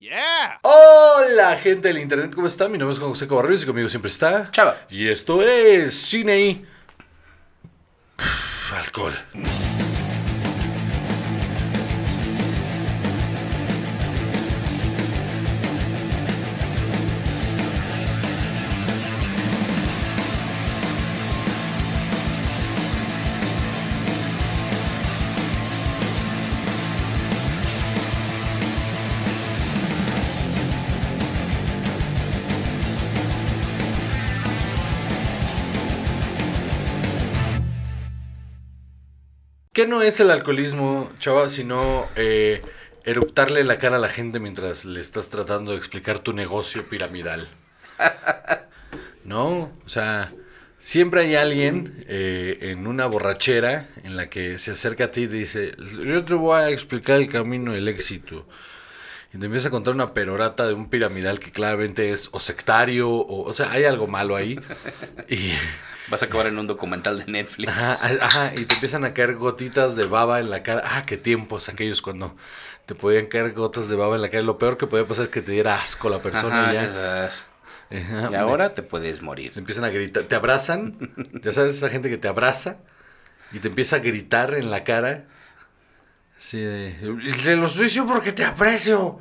Yeah. Hola gente del internet, ¿cómo están? Mi nombre es Juan José Cobarrios y conmigo siempre está Chava. Y esto es Cine y... Pff, Alcohol. ¿Qué no es el alcoholismo, chava, sino eh, eruptarle la cara a la gente mientras le estás tratando de explicar tu negocio piramidal? ¿No? O sea, siempre hay alguien eh, en una borrachera en la que se acerca a ti y te dice, yo te voy a explicar el camino del éxito. Y te empieza a contar una perorata de un piramidal que claramente es o sectario, o, o sea, hay algo malo ahí. Y... Vas a acabar en un documental de Netflix. Ajá, ajá, y te empiezan a caer gotitas de baba en la cara. Ah, qué tiempos aquellos cuando te podían caer gotas de baba en la cara. Lo peor que podía pasar es que te diera asco la persona Ajá, y ya. Ajá, y ahora te puedes morir. te empiezan a gritar, te abrazan. Ya sabes, esa gente que te abraza y te empieza a gritar en la cara. Sí, de, te lo estoy diciendo porque te aprecio.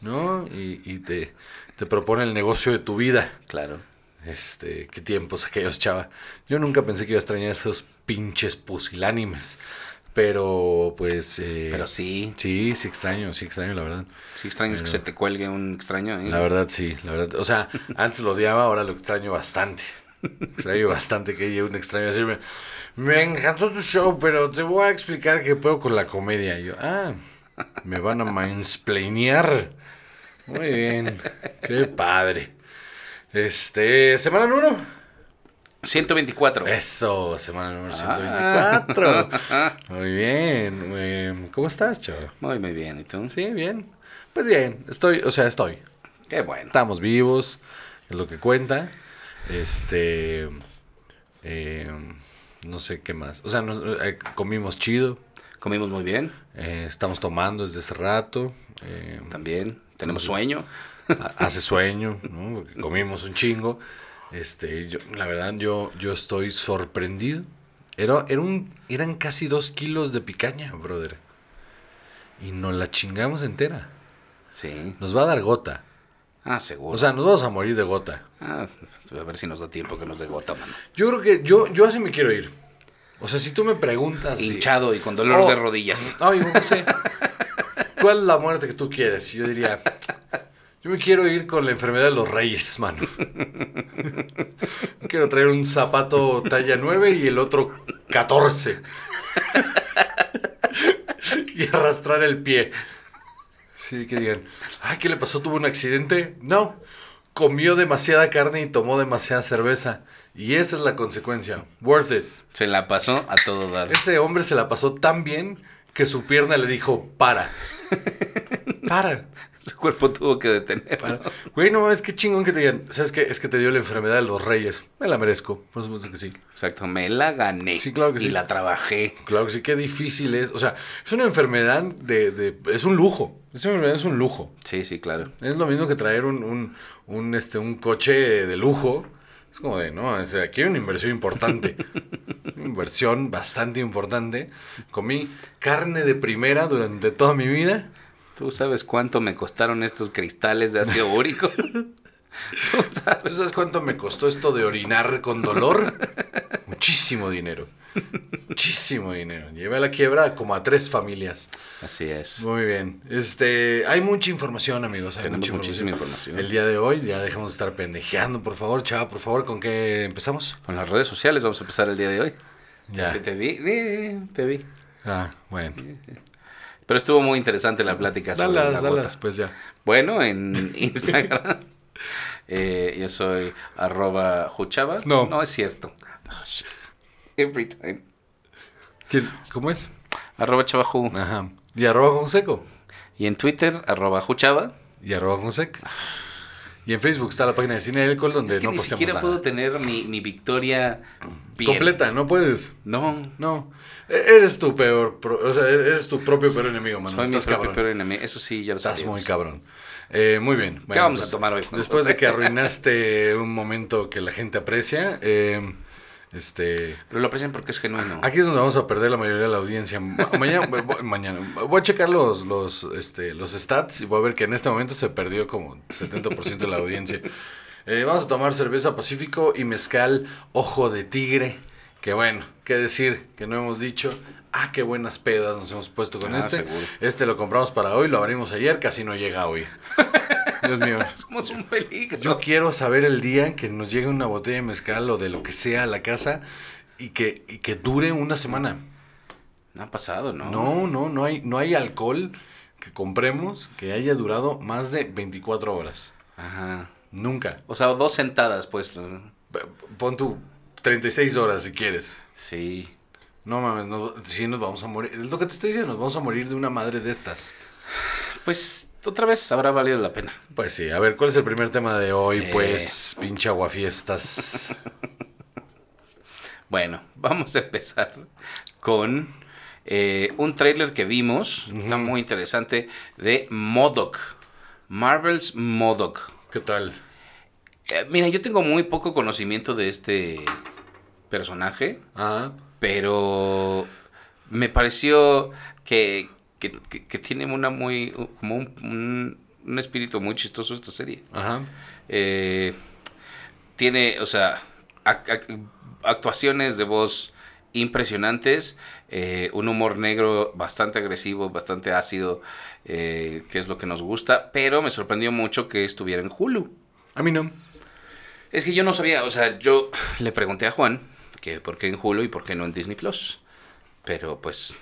¿No? Y, y te, te propone el negocio de tu vida. Claro. Este, qué tiempos aquellos, chava. Yo nunca pensé que iba a extrañar esos pinches pusilánimes. Pero, pues. eh, Pero sí, Sí, sí extraño, sí extraño, la verdad. sí extrañas que se te cuelgue un extraño. ¿eh? La verdad, sí, la verdad. O sea, antes lo odiaba, ahora lo extraño bastante. Extraño bastante que haya un extraño a decirme, me encantó tu show, pero te voy a explicar qué puedo con la comedia. Y yo, ah, me van a mansplainear. Muy bien, qué padre. Este, semana número. 124. Eso, semana número Ah. 124. Muy bien. eh, ¿Cómo estás, chaval? Muy, muy bien. ¿Y tú? Sí, bien. Pues bien, estoy, o sea, estoy. Qué bueno. Estamos vivos, es lo que cuenta. Este. eh, no sé qué más. O sea, nos- eh, comimos chido. Comimos muy bien. eh, estamos tomando desde hace rato. eh, También. Tenemos sueño. Ha- hace sueño, ¿no? Porque comimos un chingo. Este, yo, la verdad, yo, yo estoy sorprendido. Era, era un, eran casi dos kilos de picaña, brother. Y nos la chingamos entera. Sí. Nos va a dar gota. Ah, seguro. O sea, nos vamos a morir de gota. Ah, a ver si nos da tiempo que nos dé gota, mano. Yo creo que yo, yo así me quiero ir. O sea, si tú me preguntas. Hinchado y con dolor Oh, de rodillas. Ay, no sé. ¿Cuál es la muerte que tú quieres? Yo diría. Yo me quiero ir con la enfermedad de los reyes, mano. Quiero traer un zapato talla 9 y el otro 14. y arrastrar el pie. Sí, que digan, ay, ¿qué le pasó? ¿Tuvo un accidente? No, comió demasiada carne y tomó demasiada cerveza. Y esa es la consecuencia. Worth it. Se la pasó a todo dar. Ese hombre se la pasó tan bien que su pierna le dijo, para. Para. Su cuerpo tuvo que detener. para. Güey, no, es que chingón que te digan, ¿sabes qué? Es que te dio la enfermedad de los reyes. Me la merezco, por supuesto que sí. Exacto, me la gané. Sí, claro que y sí. la trabajé. Claro que sí, qué difícil es. O sea, es una enfermedad de... de es un lujo. Esa enfermedad es un lujo. Sí, sí, claro. Es lo mismo que traer un, un, un, este, un coche de lujo. Es como de, no, es, aquí hay una inversión importante. Una inversión bastante importante. Comí carne de primera durante toda mi vida. ¿Tú sabes cuánto me costaron estos cristales de ácido úrico? ¿Tú sabes? ¿Tú sabes cuánto me costó esto de orinar con dolor? Muchísimo dinero. Muchísimo dinero. Llevé a la quiebra como a tres familias. Así es. Muy bien. Este, hay mucha información, amigos. Hay Tenemos mucha muchísima información. El día de hoy, ya dejemos de estar pendejeando, por favor, chava, por favor, ¿con qué empezamos? Con las redes sociales vamos a empezar el día de hoy. Ya. Te vi, te vi. Ah, bueno. Pero estuvo muy interesante la plática sobre Dalas, la dalas, pues ya. Bueno, en Instagram eh, yo soy arroba juchava. No. No es cierto. Oh. Every time. ¿Quién? ¿Cómo es? Arroba chavajú. Ajá. Y arroba con seco. Y en Twitter, arroba juchava. Y arroba con seco. Y en Facebook está la página de Cine del Alcohol donde Es que no ni siquiera nada. puedo tener mi, mi victoria bien. Completa, no puedes. No, No. E- Eres tu peor, pro- o sea, eres tu propio peor enemigo, mano. soy mi Estás propio cabrón. peor enemigo. Eso sí, ya lo Estás sabemos. muy cabrón. Eh, muy bien. ¿Qué Bueno, vamos pues, a tomar hoy, Después de que arruinaste un momento que la gente aprecia, eh, este... Pero lo aprecian porque es genuino. Aquí es donde vamos a perder la mayoría de la audiencia. Ma- Mañana, voy- mañana voy a checar los, los, este, los stats y voy a ver que en este momento se perdió como 70% de la audiencia. Eh, vamos a tomar cerveza Pacífico y mezcal Ojo de Tigre. Que bueno, qué decir que no hemos dicho. Ah, qué buenas pedas nos hemos puesto con Ah, este. seguro. Este lo compramos para hoy, lo abrimos ayer, casi no llega hoy. Dios mío. Somos un peligro. Yo quiero saber el día en que nos llegue una botella de mezcal o de lo que sea a la casa y que, y que dure una semana. No ha pasado, ¿no? No, no, no hay, no hay alcohol que compremos que haya durado más de 24 horas. Ajá. Nunca. O sea, dos sentadas, pues. Pon tu 36 horas si quieres. Sí. No mames, no, si nos vamos a morir. Es lo que te estoy diciendo, nos vamos a morir de una madre de estas. Pues otra vez habrá valido la pena. Pues sí, a ver, ¿cuál es el primer tema de hoy? Eh. Pues, pinche aguafiestas. Bueno, vamos a empezar con eh, un tráiler que vimos, está muy interesante, de Modoc. Marvel's Modoc. ¿Qué tal? Eh, mira, yo tengo muy poco conocimiento de este personaje, Ah, pero me pareció que, que- que- que tiene una muy, como un, un- un espíritu muy chistoso esta serie. ajá. Eh, tiene, o sea, ac- ac- actuaciones de voz impresionantes, eh, un humor negro bastante agresivo, bastante ácido, eh, que es lo que nos gusta, pero me sorprendió mucho que estuviera en Hulu. A mí no. Es que yo no sabía, o sea, yo le pregunté a Juan que por qué en Hulu y por qué no en Disney Plus, pero pues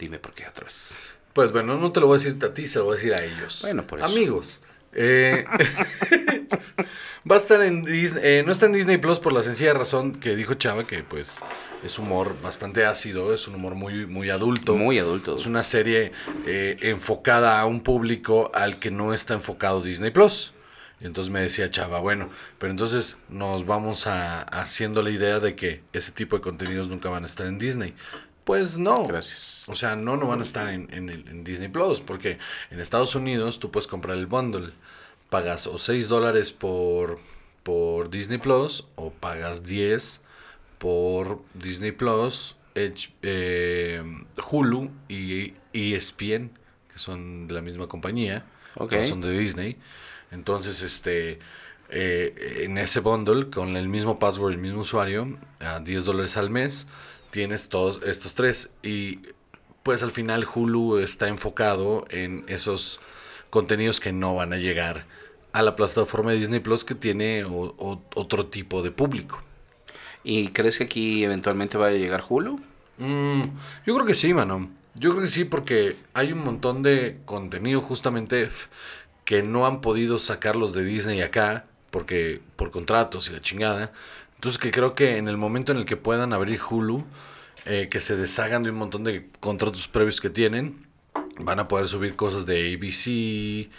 dime por qué otra vez. Pues bueno, no te lo voy a decir a ti, se lo voy a decir a ellos. Bueno, por eso. Amigos. eh, va a estar en Disney, eh, no está en Disney Plus por la sencilla razón que dijo Chava que pues es humor bastante ácido, es un humor muy muy adulto. Muy adulto. Es una serie eh, enfocada a un público al que no está enfocado Disney Plus. Y entonces me decía Chava, bueno, pero entonces nos vamos a haciendo la idea de que ese tipo de contenidos nunca van a estar en Disney. Pues no. Gracias. O sea, no, no van a estar en, en Disney Plus, porque en Estados Unidos tú puedes comprar el bundle. Pagas o 6 dólares por, por Disney Plus o pagas 10 por Disney Plus, H- eh, Hulu y ESPN, que son de la misma compañía, no son de Disney. Entonces, este, eh, en ese bundle, con el mismo password, el mismo usuario, a 10 dólares al mes, tienes todos estos tres. Y pues al final Hulu está enfocado en esos contenidos que no van a llegar a la plataforma de Disney Plus que tiene o- o- otro tipo de público. ¿Y crees que aquí eventualmente vaya a llegar Hulu? Mm, yo creo que sí, mano. Yo creo que sí, porque hay un montón de contenido justamente que no han podido sacarlos de Disney acá, porque por contratos y la chingada. Entonces que creo que en el momento en el que puedan abrir Hulu, eh, que se deshagan de un montón de contratos previos que tienen, van a poder subir cosas de ABC,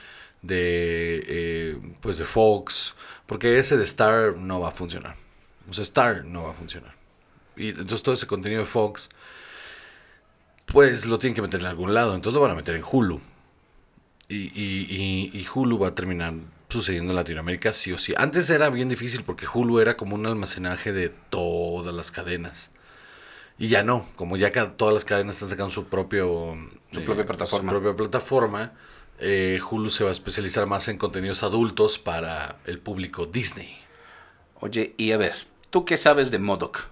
de eh, pues de Fox, porque ese de Star no va a funcionar. O sea, Star no va a funcionar. Y entonces todo ese contenido de Fox, pues lo tienen que meter en algún lado. Entonces lo van a meter en Hulu. Y, y, Hulu va a terminar sucediendo en Latinoamérica sí o sí. Antes era bien difícil porque Hulu era como un almacenaje de todas las cadenas. Y ya no, como ya todas las cadenas están sacando su propio Su eh, propia plataforma. su propia plataforma, eh, Hulu se va a especializar más en contenidos adultos para el público Disney. Oye, y a ver, ¿tú qué sabes de Modoc?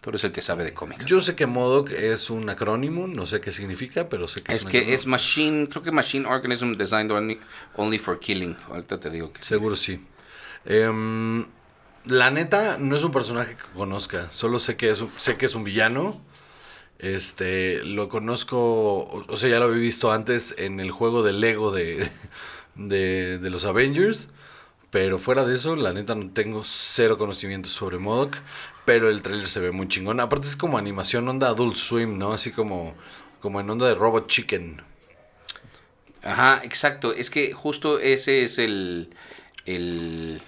Tú eres el que sabe de cómics. Yo sé que MODOK es un acrónimo, no sé qué significa, pero sé que es, es un que acrónimo. es Machine, creo que Machine Organism Designed only, only for Killing. Ahorita te digo que. Seguro sí. Em, la neta, no es un personaje que conozca. Solo sé que es un, sé que es un villano. Este, lo conozco, o, o sea, ya lo había visto antes en el juego de Lego de, de, de los Avengers. Pero fuera de eso, la neta no tengo cero conocimiento sobre MODOK. Pero el trailer se ve muy chingón. Aparte es como animación onda Adult Swim, ¿no? Así como, como en onda de Robot Chicken. Ajá, exacto. Es que justo ese es el, el...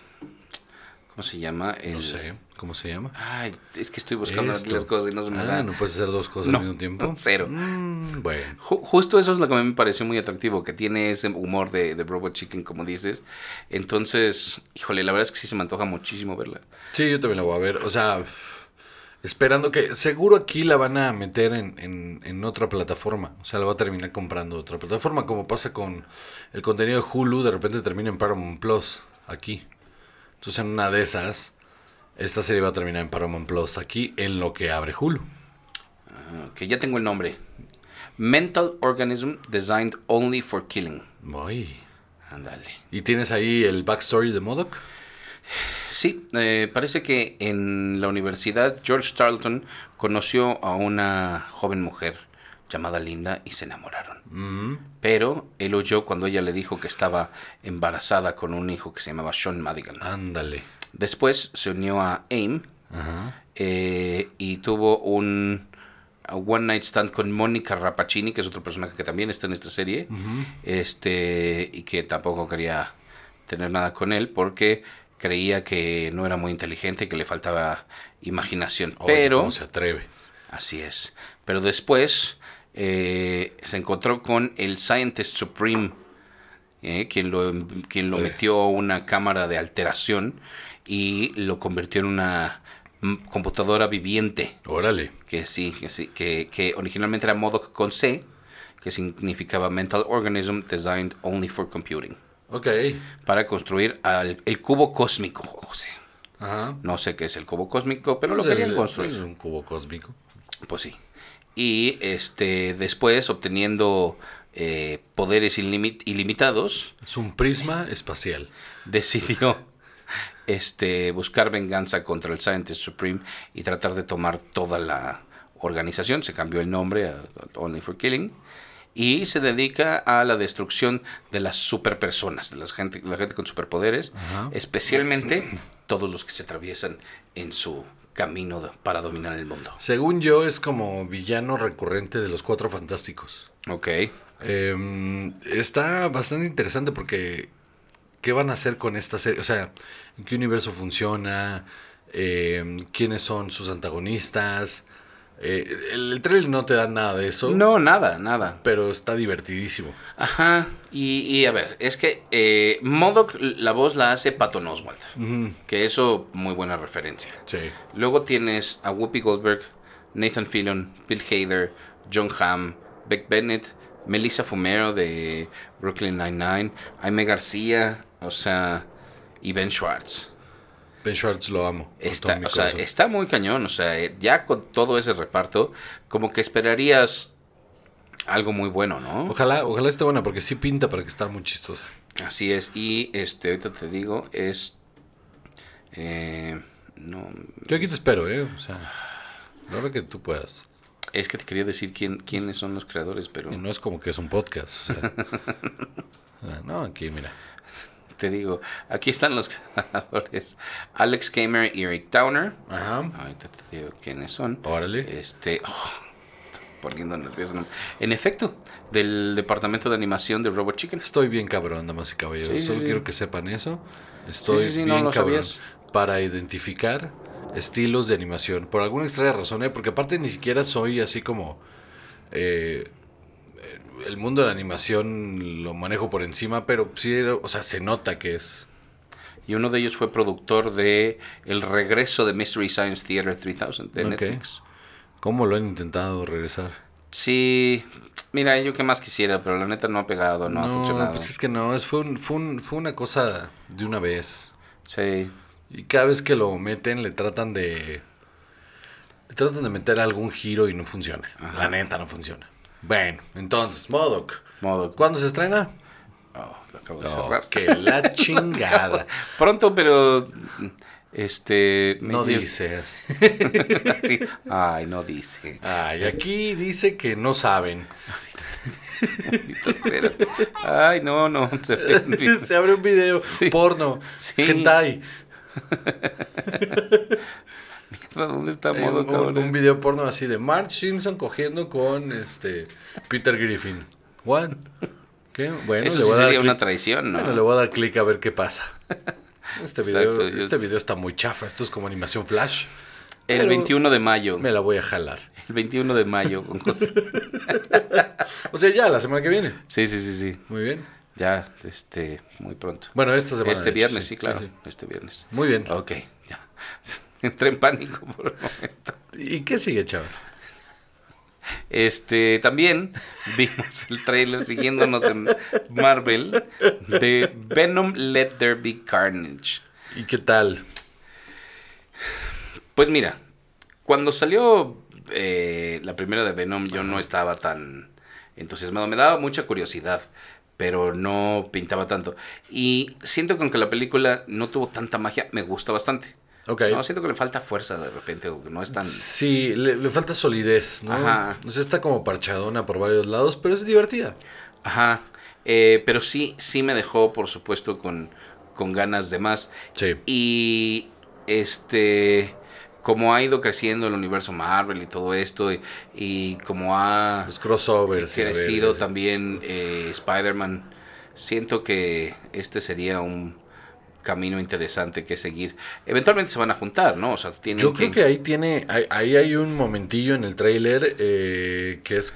¿Cómo se llama? El, No sé, ¿cómo se llama? Ay, es que estoy buscando Esto. las cosas y no se me Ah, dan. no puedes hacer dos cosas No, al mismo tiempo. cero. Mm, bueno. Ju- Justo eso es lo que a mí me pareció muy atractivo, que tiene ese humor de, de Robot Chicken, como dices. Entonces, híjole, la verdad es que sí se me antoja muchísimo verla. Sí, yo también la voy a ver. O sea, esperando que. Seguro aquí la van a meter en, en, en otra plataforma. O sea, la va a terminar comprando otra plataforma. Como pasa con el contenido de Hulu, de repente termina en Paramount Plus. Aquí. Entonces, en una de esas, esta serie va a terminar en Paramount Plus. Aquí, en lo que abre Hulu. Ah, que ya tengo el nombre. Mental Organism Designed Only for Killing. Muy. Ándale. ¿Y tienes ahí el backstory de Modoc? Sí, eh, parece que en la universidad George Tarleton conoció a una joven mujer llamada Linda y se enamoraron. Mm. Pero él huyó cuando ella le dijo que estaba embarazada con un hijo que se llamaba Sean Madigan. Ándale. Después se unió a AIM Ajá. eh, y tuvo un one night stand con Mónica Rapacini, que es otro personaje que también está en esta serie, este y que tampoco quería tener nada con él porque creía que no era muy inteligente que le faltaba imaginación. Oye, Pero ¿Cómo se atreve? Así es. Pero después eh, se encontró con el Scientist Supreme, eh, quien lo, quien lo Eh. metió a una cámara de alteración y lo convirtió en una mm, computadora viviente. Órale. Que sí, que sí, que, que originalmente era Modoc con C, que significaba Mental Organism Designed Only for Computing, Ok. para construir al- el cubo cósmico, José. Ajá. No sé qué es el cubo cósmico, pero lo querían el- construir. Es un cubo cósmico. Pues sí. Y este después obteniendo eh, poderes ilimit- ilimitados, Es un prisma espacial. decidió este buscar venganza contra el Scientist Supreme y tratar de tomar toda la organización. Se cambió el nombre a, Only for Killing. Y se dedica a la destrucción de las superpersonas, de la gente, la gente con superpoderes, Ajá. especialmente todos los que se atraviesan en su camino de- para dominar el mundo. Según yo, es como villano recurrente de los Cuatro Fantásticos. Ok. Eh, está bastante interesante porque ¿qué van a hacer con esta serie? O sea, ¿en qué universo funciona? Eh, ¿Quiénes son sus antagonistas? Eh, el, el trailer no te da nada de eso, No, nada, nada. pero está divertidísimo. Ajá, y, y a ver, es que eh, Modoc, la voz la hace Patton Oswalt, Ujú, que eso, muy buena referencia. Sí. Luego tienes a Whoopi Goldberg, Nathan Fillion, Bill Hader, John Hamm, Beck Bennett, Melissa Fumero de Brooklyn Nine-Nine, Jaime García, o sea, y Ben Schwartz. Ben Schwartz lo amo. Está, o sea, está muy cañón, o sea, eh, ya con todo ese reparto, como que esperarías algo muy bueno, ¿no? Ojalá, ojalá esté buena porque sí pinta para que esté muy chistosa. Así es, y este, ahorita te digo, es. eh, no. Yo aquí te espero, ¿eh? O sea, la hora que tú puedas. Es que te quería decir quién, quiénes son los creadores, pero Y no es como que es un podcast. O sea, no, aquí, mira. Te digo, aquí están los creadores: Alex Kamer y Eric Towner. Ajá. Ahorita te digo quiénes son. Órale. Este. oh, poniendo nervioso. En efecto, del departamento de animación de Robot Chicken. Estoy bien cabrón, damas y caballeros. Sí, Solo sí. quiero que sepan eso. Estoy bien no cabrón sabías. para identificar estilos de animación. Por alguna extraña razón, ¿eh? porque aparte ni siquiera soy así como... eh, el mundo de la animación lo manejo por encima, pero sí, o sea, se nota que es... Y uno de ellos fue productor de El regreso de Mystery Science Theater 3000 de. Netflix. ¿Cómo lo han intentado regresar? Sí, mira, yo que más quisiera, pero la neta no ha pegado, no, ha funcionado. pues es que no, es, fue, un- fue, un- fue una cosa de una vez. Sí, Y cada vez que lo meten le tratan de... Le tratan de meter algún giro y no funciona. Ajá. La neta no funciona. Bueno, entonces, Modoc. modo. ¿Cuándo se estrena? Oh, lo acabo de cerrar. que la chingada. Pronto, pero este No dice. Sí. Ay, no dice. Ay, aquí dice que no saben. Ay, no, no. se Se abre un video Sí. porno. Sí. Hentai. ¿Dónde está modo un, cabrón? un video porno así de Marge Simpson cogiendo con este Peter Griffin. What? ¿Qué? Bueno, Eso le sí voy a dar sería una traición, ¿no? Bueno, le voy a dar clic a ver qué pasa. Este video, Exacto, yo- este video está muy chafa. Esto es como animación flash. El Pero 21 de mayo. Me la voy a jalar. El 21 de mayo. con José. O sea, ya, la semana que viene. Sí, sí, sí, sí. Muy bien. Ya, este, muy pronto. Bueno, esta semana. este hecho, viernes, sí, sí, claro. sí, sí. Este viernes. Muy bien. Ok, ya. Entré en pánico por el momento. ¿Y qué sigue, chaval? Este, también vimos el tráiler siguiéndonos en Marvel de Venom Let There Be Carnage. ¿Y qué tal? Pues mira, cuando salió eh, la primera de Venom yo no estaba tan entusiasmado. Me daba mucha curiosidad, pero no pintaba tanto. Y siento que aunque la película no tuvo tanta magia, me gusta bastante. Ok. No, siento que le falta fuerza de repente, o que no es tan... Sí, le, le falta solidez, ¿no? Ajá. O sea, está como parchadona por varios lados, pero es divertida. Ajá. Eh, pero sí, sí me dejó, por supuesto, con, con ganas de más. Sí. Y este, como ha ido creciendo el universo Marvel y todo esto, y, y como ha Los crossovers. crecido verga, sí. también eh, Spider-Man, siento que este sería un camino interesante que seguir. Eventualmente se van a juntar, ¿no? O sea, tienen Yo creo que ahí tiene, ahí, ahí hay un momentillo en el tráiler eh, que es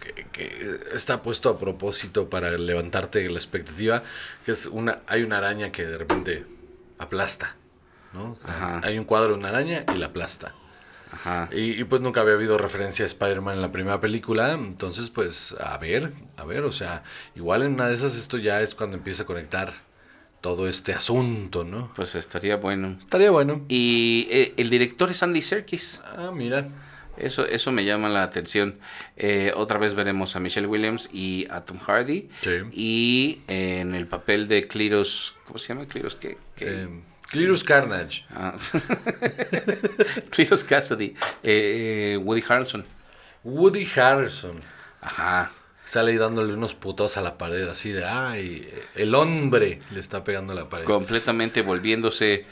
que, que está puesto a propósito para levantarte la expectativa, que es una, hay una araña que de repente aplasta, ¿no? Ajá. Hay un cuadro de una araña y la aplasta. Ajá. Y, y, pues nunca había habido referencia a Spider-Man en la primera película, entonces pues a ver, a ver, o sea, igual en una de esas esto ya es cuando empieza a conectar todo este asunto, ¿no? Pues estaría bueno. Estaría bueno. Y eh, el director es Andy Serkis. Ah, mira. Eso, eso me llama la atención. Eh, otra vez veremos a Michelle Williams y a Tom Hardy. Sí. Y eh, en el papel de Cletus, ¿cómo se llama? Cletus, ¿qué? qué? Carnage. Ah. Cletus Cassidy, Woody Harrelson. Woody Harrison. Ajá. Sale ahí dándole unos putos a la pared, así de, ay, el hombre le está pegando a la pared. Completamente volviéndose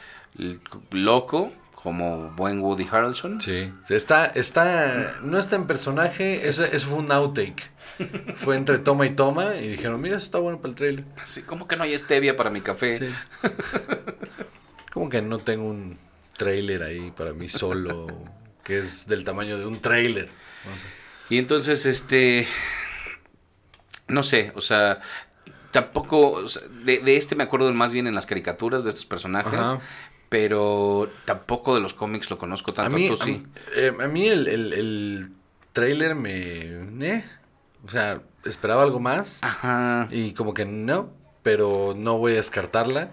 loco, como buen Woody Harrelson. Sí, está, está, no está en personaje, ese, ese fue un outtake. Fue entre toma y toma y dijeron, mira, eso está bueno para el trailer. Así, ¿Cómo que no hay stevia para mi café? Sí. Como que no tengo un trailer ahí para mí solo, que es del tamaño de un trailer. Y entonces, este, no sé, o sea, tampoco, o sea, de, de este me acuerdo más bien en las caricaturas de estos personajes, Ajá. pero tampoco de los cómics lo conozco A tanto, mí, tú a, sí. eh, a mí el, el, el trailer me... eh, o sea, esperaba algo más. Ajá. Y como que no, pero no voy a descartarla.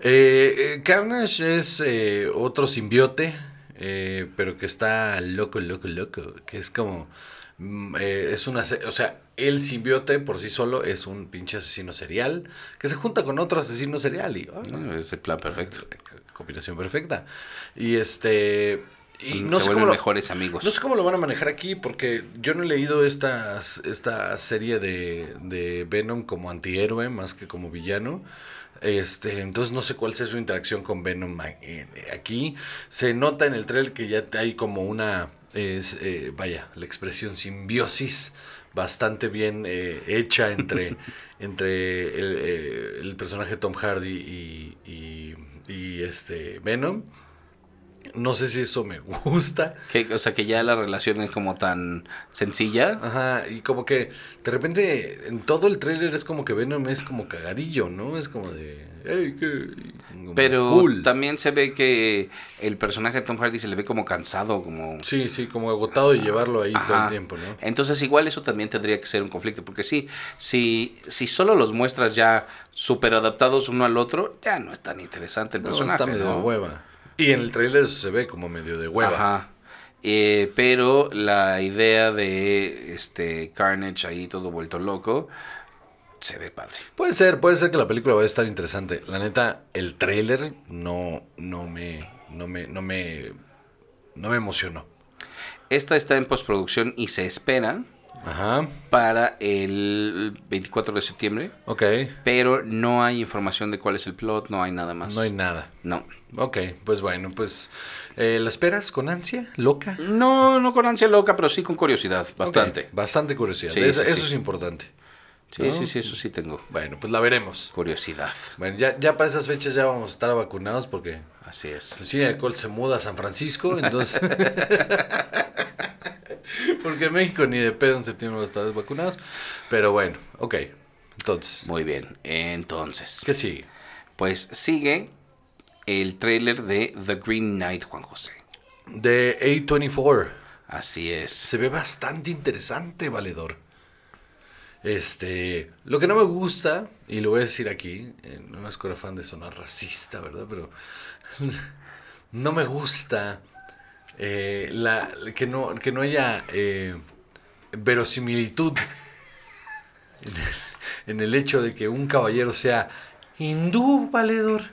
Eh, eh, Carnage es eh, otro simbiote, eh, pero que está loco, loco, loco. Que es como. Mm, eh, es una. se- O sea, el simbiote por sí solo es un pinche asesino serial que se junta con otro asesino serial. Y, No, Es el plan perfecto. Combinación perfecta. Y este. Y Se no sé, vuelven cómo lo, mejores amigos. no sé cómo lo van a manejar aquí, porque yo no he leído esta, esta serie de, de Venom como antihéroe más que como villano. Este, entonces no sé cuál sea su interacción con Venom aquí. Se nota en el trailer que ya hay como una, es, eh, vaya, la expresión simbiosis bastante bien eh, hecha entre, entre el, eh, el personaje Tom Hardy y, y, y este Venom. No sé si eso me gusta. Que, o sea, que ya la relación es como tan sencilla. Ajá, y como que de repente en todo el tráiler es como que Venom es como cagadillo, ¿no? Es como de, hey, qué Pero cool. también se ve que el personaje de Tom Hardy se le ve como cansado, como... Sí, sí, como agotado de llevarlo ahí todo el tiempo, ¿no? Entonces igual eso también tendría que ser un conflicto, porque sí, si, si solo los muestras ya súper adaptados uno al otro, ya no es tan interesante el No, personaje, está medio hueva. Y en el tráiler se ve como medio de hueva. Ajá. Eh, pero la idea de este Carnage ahí todo vuelto loco se ve padre. Puede ser, puede ser que la película vaya a estar interesante. La neta, el tráiler no, no me, no me, no me, no me emocionó. Esta está en postproducción y se espera Ajá, para el 24 de septiembre, ok. pero no hay información de cuál es el plot, no hay nada más. No hay nada. No. Ok, pues bueno, pues eh, ¿la esperas con ansia? ¿Loca? No, no con ansia loca, pero sí con curiosidad, bastante. Bastante curiosidad. Sí, eso sí, eso sí. es importante. Sí, ¿no? sí, sí, eso sí tengo Bueno, pues la veremos. curiosidad. Bueno, ya, ya para esas fechas ya vamos a estar vacunados porque Así es. el cine de alcohol se muda a San Francisco, entonces... porque en México ni de pedo en septiembre vamos a estar vacunados. Pero bueno, ok. Entonces, Muy bien, entonces, ¿qué sigue? pues sigue el tráiler de The Green Knight, Juan José. De A24. Así es. Se ve bastante interesante, valedor. Este, lo que no me gusta, y lo voy a decir aquí, eh, no es era fan de sonar racista, ¿verdad? Pero no me gusta eh, la, que, no, que no haya eh, verosimilitud en el hecho de que un caballero sea hindú, valedor.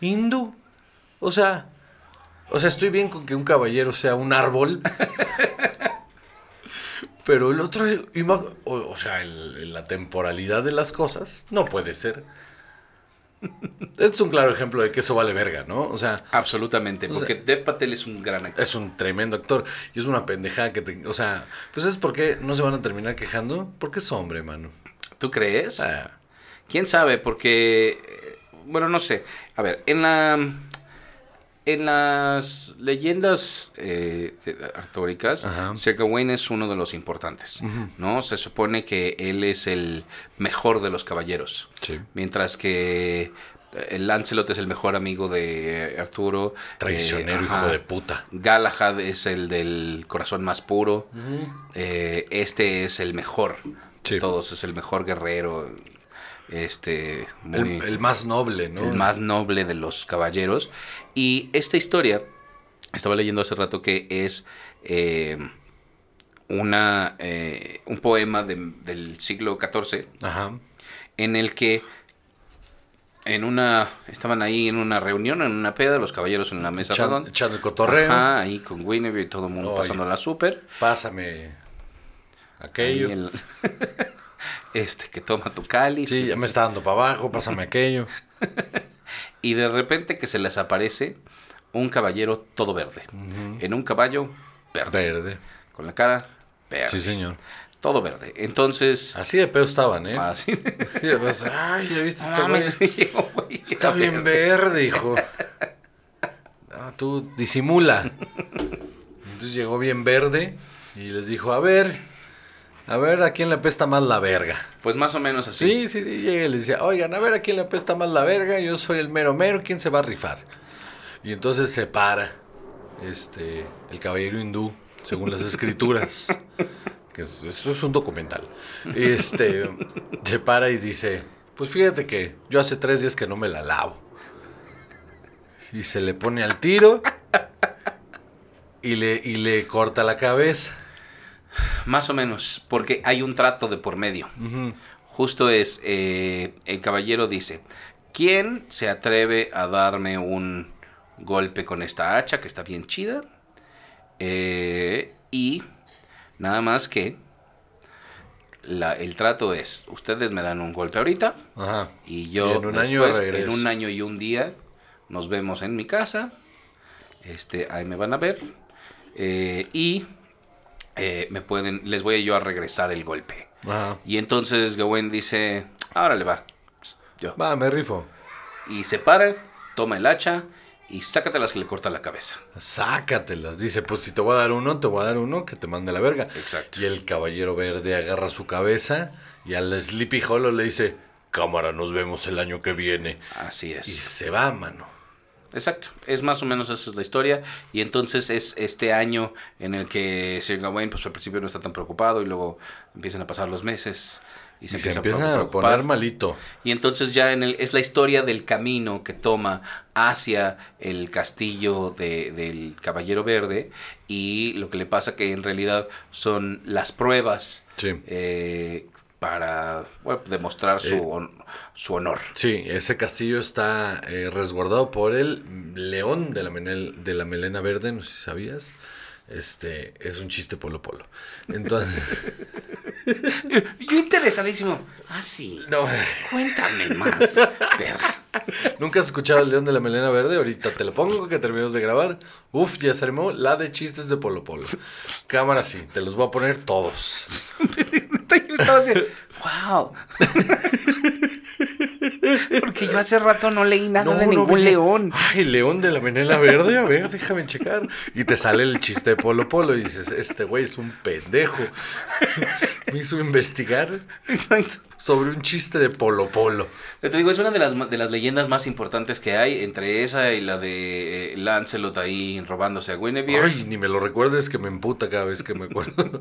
Hindú. O sea, o sea, estoy bien con que un caballero sea un árbol. Pero el otro, o, o sea, el- la temporalidad de las cosas no puede ser. Es un claro ejemplo de que eso vale verga, ¿no? O sea, Absolutamente, O porque sea- Dev Patel es un gran actor. es un tremendo actor y es una pendejada que te... O sea, pues es porque no se van a terminar quejando, porque es hombre, mano. ¿Tú crees? Ah, ¿Quién sabe? Porque, eh, bueno, no sé. A ver, en la... En las leyendas eh, de- artúricas, Ajá. Sir Gawain es uno de los importantes. ¿no? Se supone que él es el mejor de los caballeros. sí. Mientras que eh, el Lancelot es el mejor amigo de Arturo. Traicionero, eh, hijo ajá. de puta. Galahad es el del corazón más puro. Eh, este es el mejor. Sí. de Todos es el mejor guerrero. Este, muy- El, el más noble, ¿no? el más noble de los caballeros. Y esta historia, estaba leyendo hace rato que es eh, una, eh, un poema de- del siglo XIV Ajá. en el que en una estaban ahí en una reunión, en una peda, los caballeros en la mesa Echan- redonda. echando el cotorreo. Ajá, ahí con Guinevere y todo el mundo Oye. pasándola súper. Pásame aquello. el- este que toma tu cáliz. Sí, ya me está dando para abajo, pásame aquello. Y de repente que se les aparece un caballero todo verde. En un caballo verde. Verde. Con la cara verde. Sí, señor. Todo verde. Entonces. Así de pedo estaban, ¿eh? Así. Sí, pues, ay, ya viste, este güey? Está bien verde, hijo. Ah, tú disimula. Entonces llegó bien verde y les dijo, a ver, a ver a quién le apesta más la verga. Pues más o menos así. Sí, sí, sí, llega y les decía, oigan, a ver a quién le apesta más la verga, yo soy el mero mero, ¿quién se va a rifar? Y entonces se para este, el caballero hindú, según las escrituras, que es- eso es un documental, este, se para y dice, pues fíjate que yo hace tres días que no me la lavo. Y se le pone al tiro y le, y le corta la cabeza. Más o menos. Porque hay un trato de por medio. Justo es, eh, el caballero dice, ¿quién se atreve a darme un golpe con esta hacha que está bien chida? Eh, y nada más que la- el trato es, ustedes me dan un golpe ahorita Ajá. y yo Y en un año después, regreso. en un año y un día nos vemos en mi casa, este, ahí me van a ver eh, y eh, me pueden, les voy yo a regresar el golpe. Ajá. Y entonces Gawain dice, órale va, yo. Va, me rifo. Y se para, toma el hacha y sácatelas que le corta la cabeza. Sácatelas. Dice, pues si te voy a dar uno, te voy a dar uno que te mande la verga. Exacto. Y el caballero verde agarra su cabeza y al Sleepy Hollow le dice, cámara, nos vemos el año que viene. Así es. Y se va, mano. Exacto, es más o menos esa es la historia y entonces es este año en el que Sir Gawain pues al principio no está tan preocupado y luego empiezan a pasar los meses y Y se, se, empieza, a preocupar poner malito. y entonces ya en el, es la historia del camino que toma hacia el castillo de- del Caballero Verde y lo que le pasa que en realidad son las pruebas Sí. eh, para bueno, demostrar su, Eh, su honor. Sí, ese castillo está eh, resguardado por el león de la, menel- de la melena verde, no sé si sabías. Este, es un chiste polo polo. Entonces, Yo interesadísimo. Ah, sí. no, Cuéntame más, perra. ¿Nunca has escuchado el león de la melena verde? Ahorita te lo pongo que terminamos de grabar. Uf, ya se armó la de chistes de Polo Polo. Cámara, sí, te los voy a poner todos. Yo estaba así, ¡Wow! Porque yo hace rato no leí nada No, de no ningún león. Ay, león de la menela verde, a ver, déjame checar. Y te sale el chiste de Polo Polo y dices, este güey es un pendejo. Me hizo investigar sobre un chiste de Polo Polo. Te digo, es una de las, de las leyendas más importantes que hay, entre esa y la de eh, Lancelot ahí robándose a Guinevere. Ay, ni me lo recuerdes que me emputa cada vez que me acuerdo.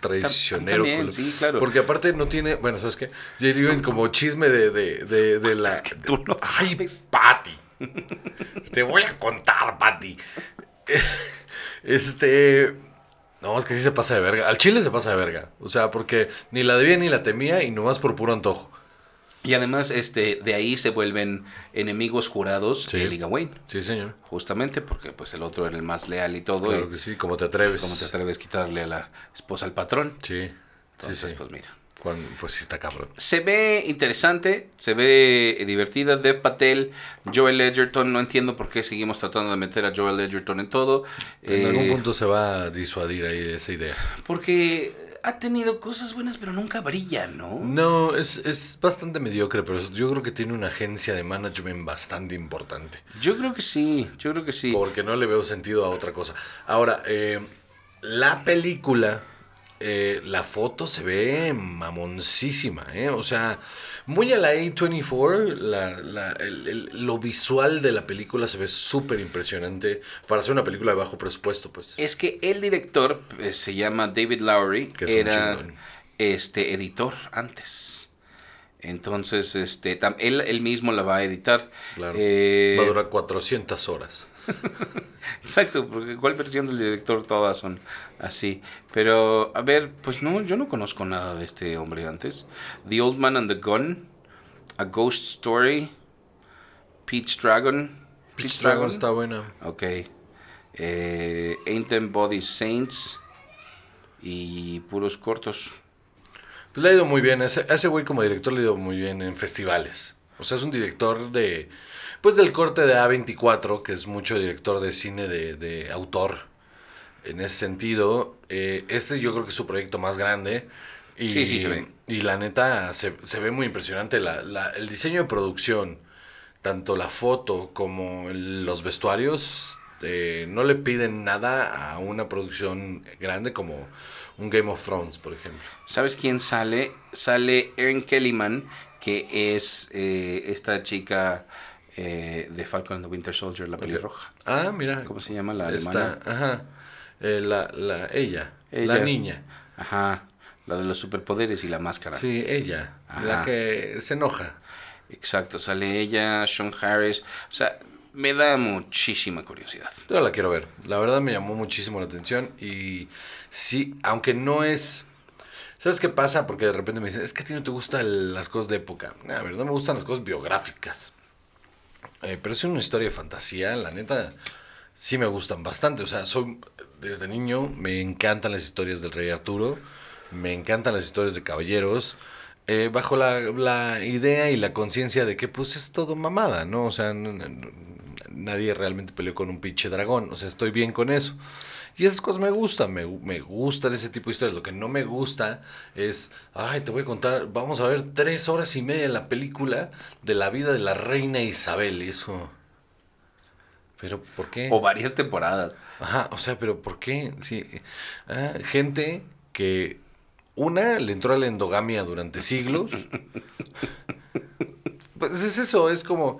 Traicionero. también, culo. sí, claro. Porque aparte no tiene, bueno, ¿sabes qué? J.D. Vance como chisme de, de, de, de la... tú no Ay, Patty. Te voy a contar, Patty. Este... No, es que sí se pasa de verga. Al chile se pasa de verga. O sea, porque ni la debía ni la temía y nomás por puro antojo. Y además, este, de ahí se vuelven enemigos jurados Sí. de Liga Wayne. Sí, señor. Justamente porque pues el otro era el más leal y todo. Claro y que sí. ¿Cómo te atreves? ¿Cómo te atreves a quitarle a la esposa al patrón? Sí. Sí, Entonces, sí. pues mira. Cuando- pues está cabrón. Se ve interesante, se ve eh, divertida. Dev Patel, Joel Edgerton. No entiendo por qué seguimos tratando de meter a Joel Edgerton en todo. En Eh, algún punto se va a disuadir ahí esa idea. Porque ha tenido cosas buenas, pero nunca brilla, ¿no? No, es, es bastante mediocre, pero yo creo que tiene una agencia de management bastante importante. Yo creo que sí, yo creo que sí. Porque no le veo sentido a otra cosa. Ahora, eh, la película, eh, la foto se ve mamoncísima, ¿eh? O sea, muy a la A24, la, la- el- el- lo visual de la película se ve súper impresionante para hacer una película de bajo presupuesto, pues. Es que el director eh, se llama David Lowery, Que es un era chingón. este editor antes. Entonces, este, tam- él, él mismo la va a editar. Claro. Eh, Va a durar 400 horas. Exacto, porque cuál versión del director todas son así. Pero, a ver, pues no, yo no conozco nada de este hombre antes. The Old Man and the Gun, A Ghost Story, Peach Dragon. Peach Dragon está buena. Ok. Eh, Ain't Them Body Saints. Y puros cortos. Pues le ha ido muy bien. A ese, a ese güey como director le ha ido muy bien en festivales. O sea, es un director de... Pues del corte de A24, que es mucho director de cine de, de autor. En ese sentido, eh, este yo creo que es su proyecto más grande. Y, Sí, sí, se ve. Y la neta, se, se ve muy impresionante. La, la- el diseño de producción, tanto la foto como el- los vestuarios, eh, no le piden nada a una producción grande como un Game of Thrones, por ejemplo. ¿Sabes quién sale? Sale Erin Kellyman, que es eh, esta chica eh, de Falcon and the Winter Soldier, la pelirroja. Ah, mira. ¿Cómo se llama la Esta, alemana? ajá. Eh, la, la, ella, Ella. la niña. Ajá, la de los superpoderes y la máscara. Sí, ella. Ajá. La que se enoja. Exacto, sale ella, Sean Harris. O sea, me da muchísima curiosidad. Yo la quiero ver. La verdad me llamó muchísimo la atención. Y sí, aunque no es. ¿Sabes qué pasa? Porque de repente me dicen, es que a ti no te gustan las cosas de época. A ver, no me gustan las cosas biográficas. Eh, pero es una historia de fantasía, la neta, sí me gustan bastante. O sea, soy, desde niño me encantan las historias del rey Arturo, me encantan las historias de caballeros, eh, bajo la, la idea y la conciencia de que pues es todo mamada, ¿no? O sea, nadie realmente peleó con un pinche dragón, o sea, estoy bien con eso. Y esas cosas me gustan, me, me gustan ese tipo de historias. Lo que no me gusta es, ay, te voy a contar, vamos a ver tres horas y media de la película de la vida de la reina Isabel. Y eso... Pero, ¿por qué? O varias temporadas. Ajá, o sea, pero ¿por qué? Sí, ah, gente que una le entró a la endogamia durante siglos. Pues es eso, es como,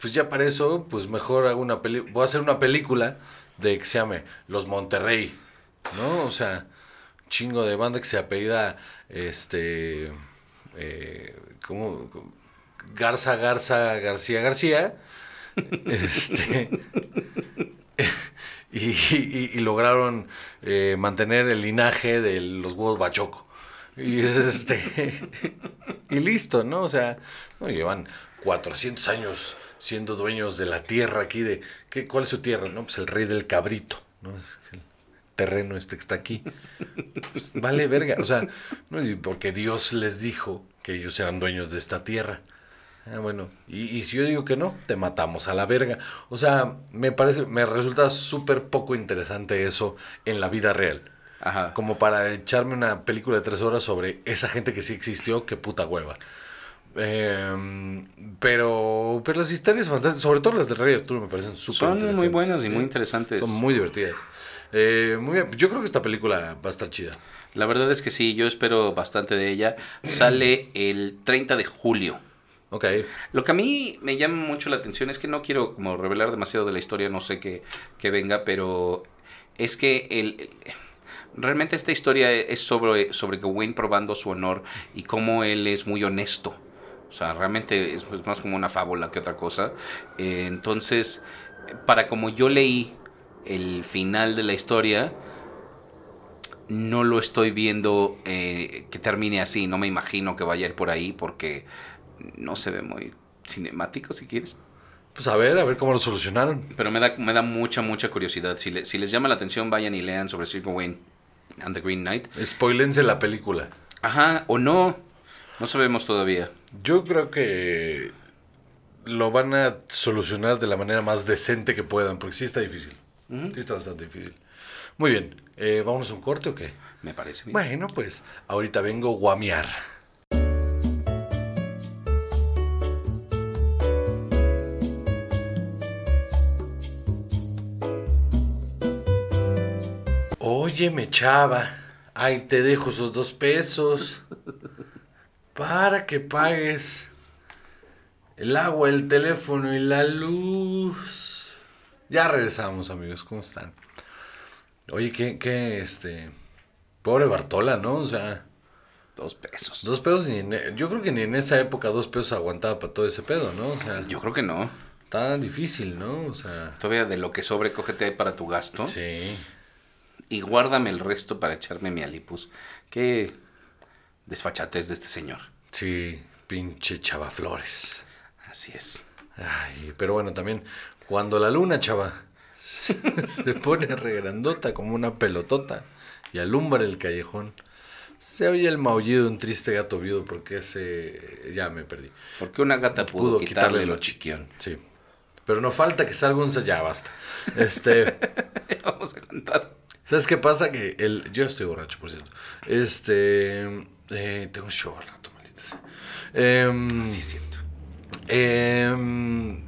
pues ya para eso, pues mejor hago una peli voy a hacer una película de que se llame Los Monterrey, ¿no? O sea, chingo de banda que se apellida, este, eh, ¿cómo? Garza, Garza, García, García. Este, y, y- lograron eh, mantener el linaje de los huevos bachoco. Y este y listo, ¿no? O sea, no llevan 400 años siendo dueños de la tierra aquí de ¿qué, ¿cuál es su tierra? No, pues el rey del cabrito, ¿no? Es el terreno este que está aquí. Pues, vale verga, o sea, no, porque Dios les dijo que ellos eran dueños de esta tierra. Ah, bueno, y, y si yo digo que no, te matamos a la verga. O sea, me parece, me resulta súper poco interesante eso en la vida real. Ajá. Como para echarme una película de tres horas sobre esa gente que sí existió, qué puta hueva. Eh, pero, pero las historias fantásticas, sobre todo las de Rey Arturo, me parecen súper Son muy buenas y muy interesantes. Son muy divertidas. Eh, muy bien. Yo creo que esta película va a estar chida. La verdad es que sí, yo espero bastante de ella. Sale el 30 de julio. Ok. Lo que a mí me llama mucho la atención es que no quiero como revelar demasiado de la historia, no sé qué, qué venga, pero es que el, el- realmente esta historia es sobre, sobre Gawain probando su honor y cómo él es muy honesto. O sea, realmente es, es más como una fábula que otra cosa. Eh, entonces, para como yo leí el final de la historia, no lo estoy viendo eh, que termine así. No me imagino que vaya a ir por ahí porque no se ve muy cinemático, si quieres. Pues a ver, a ver cómo lo solucionaron. Pero me da, me da mucha, mucha curiosidad. Si, le- si les llama la atención, vayan y lean sobre Sir Gawain and the Green Knight. Spoilense la película. Ajá, o no. No sabemos todavía. Yo creo que lo van a solucionar de la manera más decente que puedan, porque sí está difícil. Sí está bastante difícil. Muy bien. Eh, ¿Vámonos a un corte o qué? Me parece bien. Bueno, pues ahorita vengo a guamear. Óyeme, chava. Ahí te dejo esos dos pesos. Para que pagues el agua, el teléfono y la luz. Ya regresamos, amigos. ¿Cómo están? Oye, qué, qué, este... Pobre Bartola, ¿no? O sea, Dos pesos. dos pesos ni en- e, yo creo que ni en esa época dos pesos aguantaba para todo ese pedo, ¿no? O sea, Yo creo que no. tan difícil, ¿no? O sea, Todavía de lo que sobre, cógete para tu gasto. sí. Y guárdame el resto para echarme mi alipus. Qué desfachatez de este señor. Sí, pinche chava flores. Así es. Ay, pero bueno, también cuando la luna, chava, se pone regrandota como una pelotota y alumbra el callejón, se oye el maullido de un triste gato viudo porque ese... ya me perdí. Porque una gata pudo, quitarle, lo chiquión. Sí. Pero no falta que salga un... Ya basta. Este... Vamos a cantar. ¿Sabes qué pasa? Que el... Yo estoy borracho, por cierto. Este... eh, tengo un show al rato, maldita sea. Em, Sí, es cierto. em,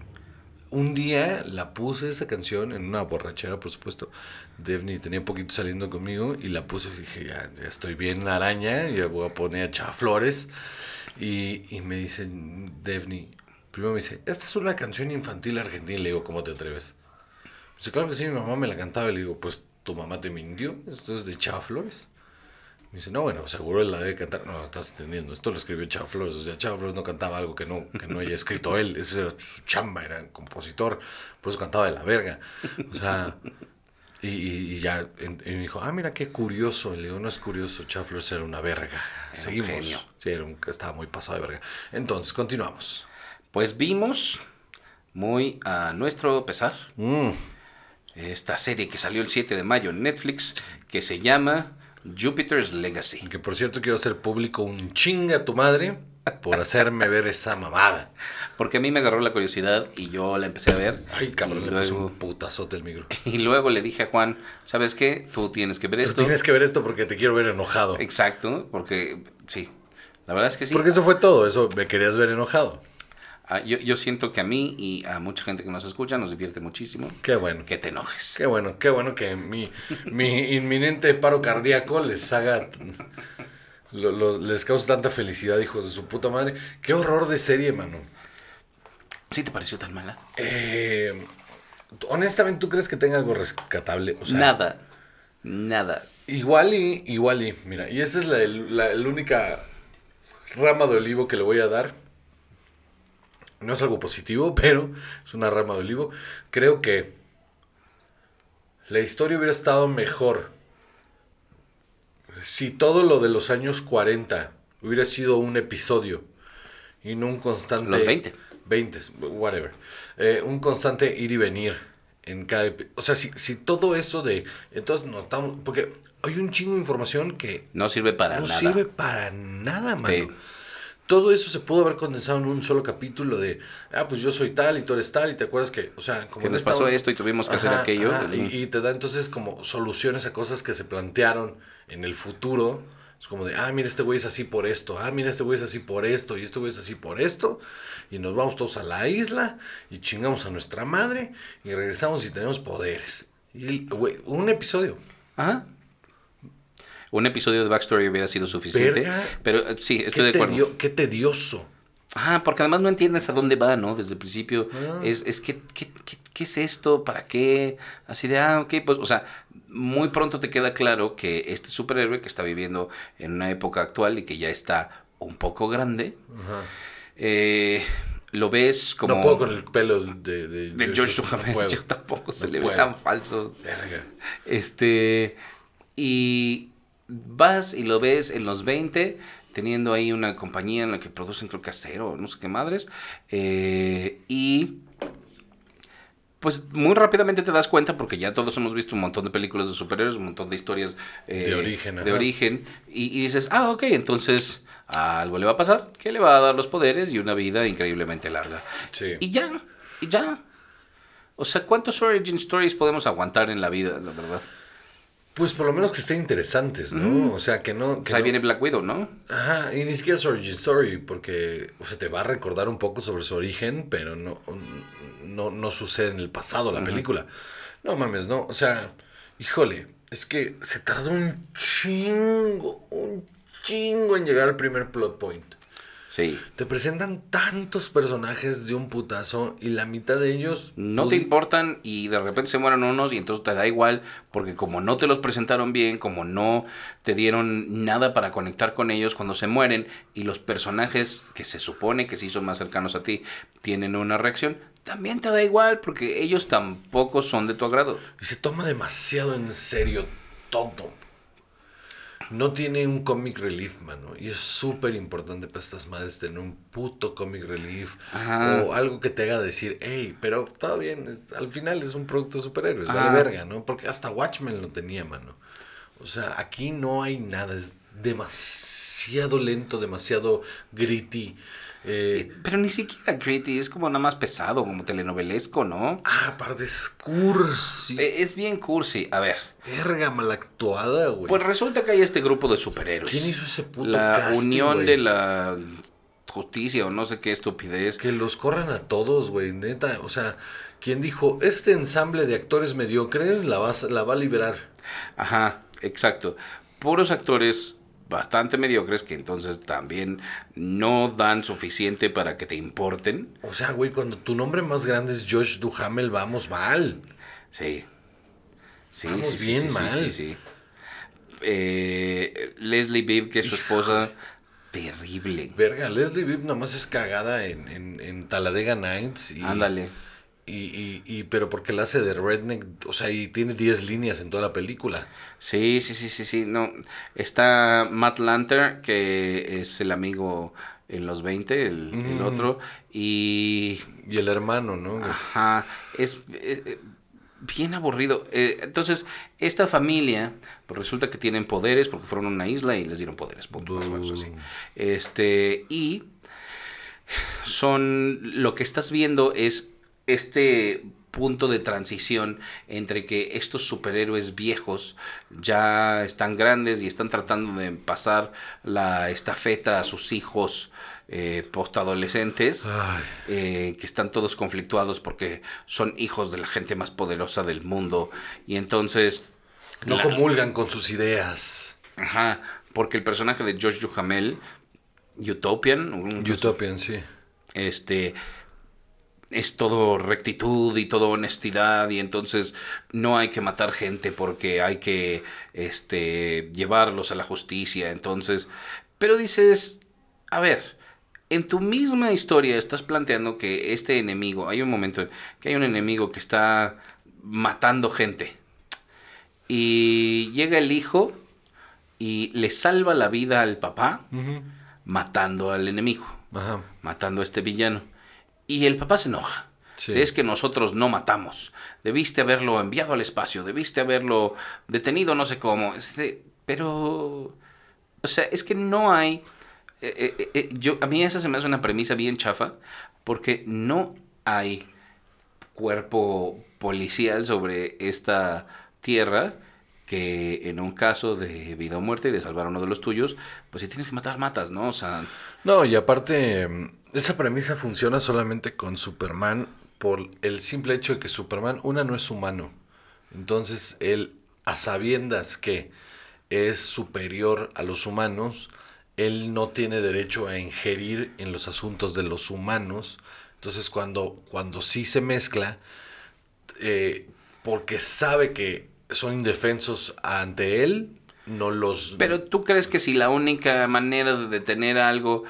un día la puse esa canción en una borrachera, por supuesto. Devni tenía poquito saliendo conmigo y la puse y dije, ya, ya estoy bien araña, ya voy a poner a Chava Flores. Y, y me dice Devni, primero me dice, esta es una canción infantil argentina. Le digo, ¿cómo te atreves? Me dice, claro que sí, mi mamá me la cantaba. Y le digo, pues tu mamá te mintió, esto es de Chava Flores. Me dice, no, bueno, seguro él la debe cantar. No, estás entendiendo, esto lo escribió Chava Flores. O sea, Chava Flores no cantaba algo que no, que no haya escrito él. Esa era su chamba, era compositor. Por eso cantaba de la verga. O sea, y, y- ya, y me dijo, ah, mira qué curioso. Y le digo, no es curioso, Chava Flores era una verga. Era un Seguimos. genio. Sí, era un- estaba muy pasado de verga. Entonces, continuamos. Pues vimos, muy a nuestro pesar, Mm, esta serie que salió el 7 de mayo en Netflix, que se llama Jupiter's Legacy. que por cierto quiero hacer público un chinga a tu madre por hacerme ver esa mamada. Porque a mí me agarró la curiosidad y yo la empecé a ver. Ay, cabrón, le puse luego, un putazote el micro. y luego le dije a Juan, ¿sabes qué? Tú tienes que ver Tú esto. tienes que ver esto porque te quiero ver enojado. Exacto, porque sí, la verdad es que sí. Porque eso fue todo, eso me querías ver enojado. Ah, yo, yo siento que a mí y a mucha gente que nos escucha nos divierte muchísimo Qué bueno. que te enojes. Qué bueno, qué bueno que mi, mi inminente paro cardíaco les haga. lo- lo- les cause tanta felicidad, hijos de su puta madre. Qué horror de serie, mano. ¿Sí te pareció tan mala? Eh, honestamente, ¿tú crees que tenga algo rescatable? O sea, nada, nada. Igual y, igual y, mira, y esta es la, la- la única rama de olivo que le voy a dar. No es algo positivo, pero es una rama de olivo. Creo que la historia hubiera estado mejor si todo lo de los años 40 hubiera sido un episodio y no un constante... Los 20. 20, whatever. Eh, un constante ir y venir en cada... O sea, si, si todo eso de... Entonces notamos... Porque hay un chingo de información que No sirve para no nada. sirve para nada, mano. Sí. Todo eso se pudo haber condensado en un solo capítulo de, ah, pues yo soy tal y tú eres tal y te acuerdas que, o sea, como Que nos pasó esto y tuvimos que hacer aquello. ajá, y, y te da entonces como soluciones a cosas que se plantearon en el futuro. Es como de, ah, mira, este güey es así por esto, ah, mira, este güey es así por esto, y este güey es así por esto, y nos vamos todos a la isla, y chingamos a nuestra madre, y regresamos y tenemos poderes. Y, güey, un episodio. Ajá. Un episodio de Backstory hubiera sido suficiente. Verga. Pero eh, sí, estoy de acuerdo. tedio- qué tedioso. Ajá, porque además no entiendes a dónde va, ¿no? Desde el principio. Ah. Es, es que, ¿qué, qué, qué es esto? ¿Para qué? Así de, ah, ok, pues, o sea, muy pronto te queda claro que este superhéroe que está viviendo en una época actual y que ya está un poco grande, Ajá. eh, lo ves como... No puedo con el pelo de, de, De George Duhamel, puedo. yo tampoco se No le ve tan falso. Verga. Este, y vas y lo ves en los 20, teniendo ahí una compañía en la que producen, creo que acero, no sé qué madres, eh, y pues muy rápidamente te das cuenta, porque ya todos hemos visto un montón de películas de superhéroes, un montón de historias eh, De origen, de origen, y, y dices, ah, ok, entonces algo le va a pasar, que le va a dar los poderes y una vida increíblemente larga. Sí. Y ya, y ya. O sea, ¿cuántos origin stories podemos aguantar en la vida, la verdad? Pues por lo menos que estén interesantes, ¿no? O sea, que no... Que Pues ahí no- viene Black Widow, ¿no? Ajá, y ni siquiera es origin story, porque, o sea, te va a recordar un poco sobre su origen, pero no, no, no sucede en el pasado la película. No mames, no, o sea, híjole, es que se tardó un chingo, un chingo en llegar al primer plot point. Sí. Te presentan tantos personajes de un putazo y la mitad de ellos... No te importan y de repente se mueren unos y entonces te da igual porque como no te los presentaron bien, como no te dieron nada para conectar con ellos cuando se mueren y los personajes que se supone que sí son más cercanos a ti tienen una reacción, también te da igual porque ellos tampoco son de tu agrado. Y se toma demasiado en serio todo. No tiene un comic relief, mano. Y es súper importante para estas madres tener un puto comic relief. Ajá. O algo que te haga decir, hey, pero está bien. es- al final es un producto de superhéroes. Ajá. Vale verga, ¿no? Porque hasta Watchmen lo tenía, mano. O sea, aquí no hay nada. Es demasiado lento, demasiado gritty. Eh, Pero ni siquiera gritty, es como nada más pesado, como telenovelesco, ¿no? ah, aparte es cursi. Eh, Es bien cursi. A ver, Verga mal actuada, güey. pues resulta que hay este grupo de superhéroes. ¿Quién hizo ese puto La casting, unión güey? de la justicia o no sé qué estupidez. Que los corran a todos, güey, neta. O sea, quien dijo, este ensamble de actores mediocres la, vas, la va a liberar. Ajá, exacto. Puros actores bastante mediocres que entonces también no dan suficiente para que te importen. O sea, güey, cuando tu nombre más grande es Josh Duhamel, vamos mal. Sí. Sí, Vamos sí, bien sí, mal. sí, sí. Eh, Leslie Bibb, que es su esposa, terrible. Verga, Leslie Bibb nomás es cagada en, en, en Talladega Nights. Y, Ándale. Y, y, y, pero porque la hace de redneck, o sea, y tiene 10 líneas en toda la película. Sí, sí, sí, sí, sí. No. Está Matt Lanter, que es el amigo en los 20, el, otro. Y Y el hermano, ¿no? Ajá, es eh, eh, bien aburrido. Eh, entonces, esta familia, pues resulta que tienen poderes porque fueron a una isla y les dieron poderes. punto, más o menos así. Este, y son, lo que estás viendo es este punto de transición entre que estos superhéroes viejos ya están grandes y están tratando de pasar la estafeta a sus hijos eh, postadolescentes eh, que están todos conflictuados porque son hijos de la gente más poderosa del mundo y entonces no la- comulgan con sus ideas. ajá porque el personaje de George Duhamel Utopian Utopian, sí. este es todo rectitud y todo honestidad y entonces no hay que matar gente porque hay que este llevarlos a la justicia entonces pero dices a ver en tu misma historia estás planteando que este enemigo hay un momento que hay un enemigo que está matando gente y llega el hijo y le salva la vida al papá matando al enemigo Ajá. matando a este villano. Y el papá se enoja. Sí. Es que nosotros no matamos. Debiste haberlo enviado al espacio, debiste haberlo detenido, no sé cómo. Este, pero, o sea, es que no hay eh, eh, eh, yo, a mí esa se me hace una premisa bien chafa, porque no hay cuerpo policial sobre esta tierra que en un caso de vida o muerte y de salvar a uno de los tuyos, pues si tienes que matar, matas, ¿no? O sea, No, y aparte, mm, esa premisa funciona solamente con Superman por el simple hecho de que Superman, una, no es humano. Entonces, él, a sabiendas que es superior a los humanos, él no tiene derecho a ingerir en los asuntos de los humanos. Entonces, cuando, cuando sí se mezcla, eh, porque sabe que son indefensos ante él, no los... pero tú crees que si la única manera de detener algo,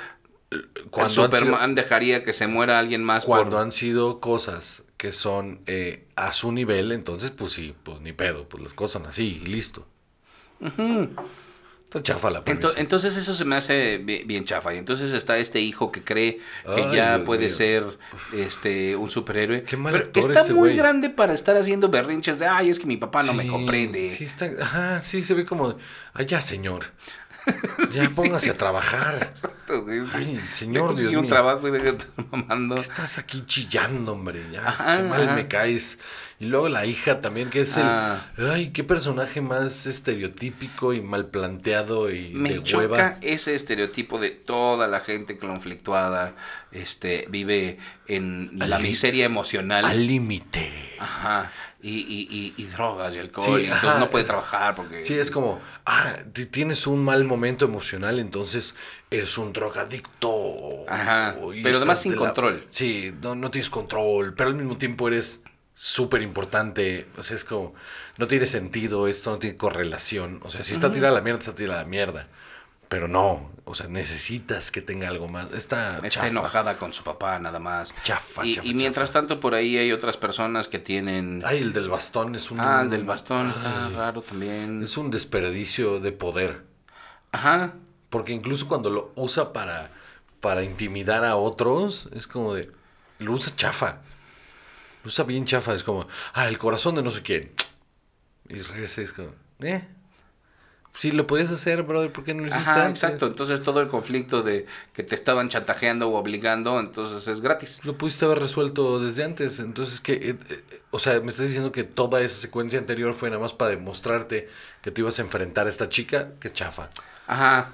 cuando sido- Superman dejaría que se muera alguien más Cuando por... han sido cosas que son eh, a su nivel, entonces pues sí, pues ni pedo, pues las cosas son así y listo. Ujú. Está chafa la Ento- premisa. entonces eso se me hace bi- bien chafa. Y entonces está este hijo que cree que Ay, ya Dios puede mío. ser este un superhéroe. Qué mal pero está ese muy grande para estar haciendo berrinches de, ay, es que mi papá no me comprende. Sí, está, ajá, sí se ve como, ay ya señor, ya póngase a trabajar. Ay, señor, Dios un mío. trabajo y deja de estar mamando. ¿Qué estás aquí chillando, hombre? Ya, Ajá, qué mal ajá. me caes. Y luego la hija también, que es Ah. el... Ay, qué personaje más estereotípico y mal planteado y Me de choca hueva. ese estereotipo de toda la gente conflictuada, este, vive en Al la miseria emocional. Al límite. Ajá. Y, y, y, y drogas y alcohol. Sí, y entonces ajá. no puede trabajar porque... Sí, es como, ah, ti- tienes un mal momento emocional, entonces eres un drogadicto. Ajá, pero además sin de la- control. Sí, no, no tienes control, pero al mismo tiempo eres súper importante. O sea, es como, no tiene sentido, esto no tiene correlación. O sea, si está tirada la mierda, está tirada la mierda. Pero no, o sea, necesitas que tenga algo más. Está, Está chafa. enojada con su papá nada más. Chafa, y, chafa, y mientras tanto por ahí hay otras personas que tienen... Ay, el del bastón es un... ah, el del bastón está raro también. Es un desperdicio de poder. Ajá. Porque incluso cuando lo usa para, para intimidar a otros, es como de. Lo usa chafa. Lo usa bien chafa. Es como, ah, el corazón de no sé quién. Y regresa y es como, eh. Sí, lo podías hacer, brother, ¿por qué no lo hiciste Ajá, antes? exacto. Entonces todo el conflicto de que te estaban chantajeando o obligando, entonces es gratis. Lo pudiste haber resuelto desde antes. Entonces, que eh, eh, O sea, me estás diciendo que toda esa secuencia anterior fue nada más para demostrarte que te ibas a enfrentar a esta chica. Que chafa. Ajá.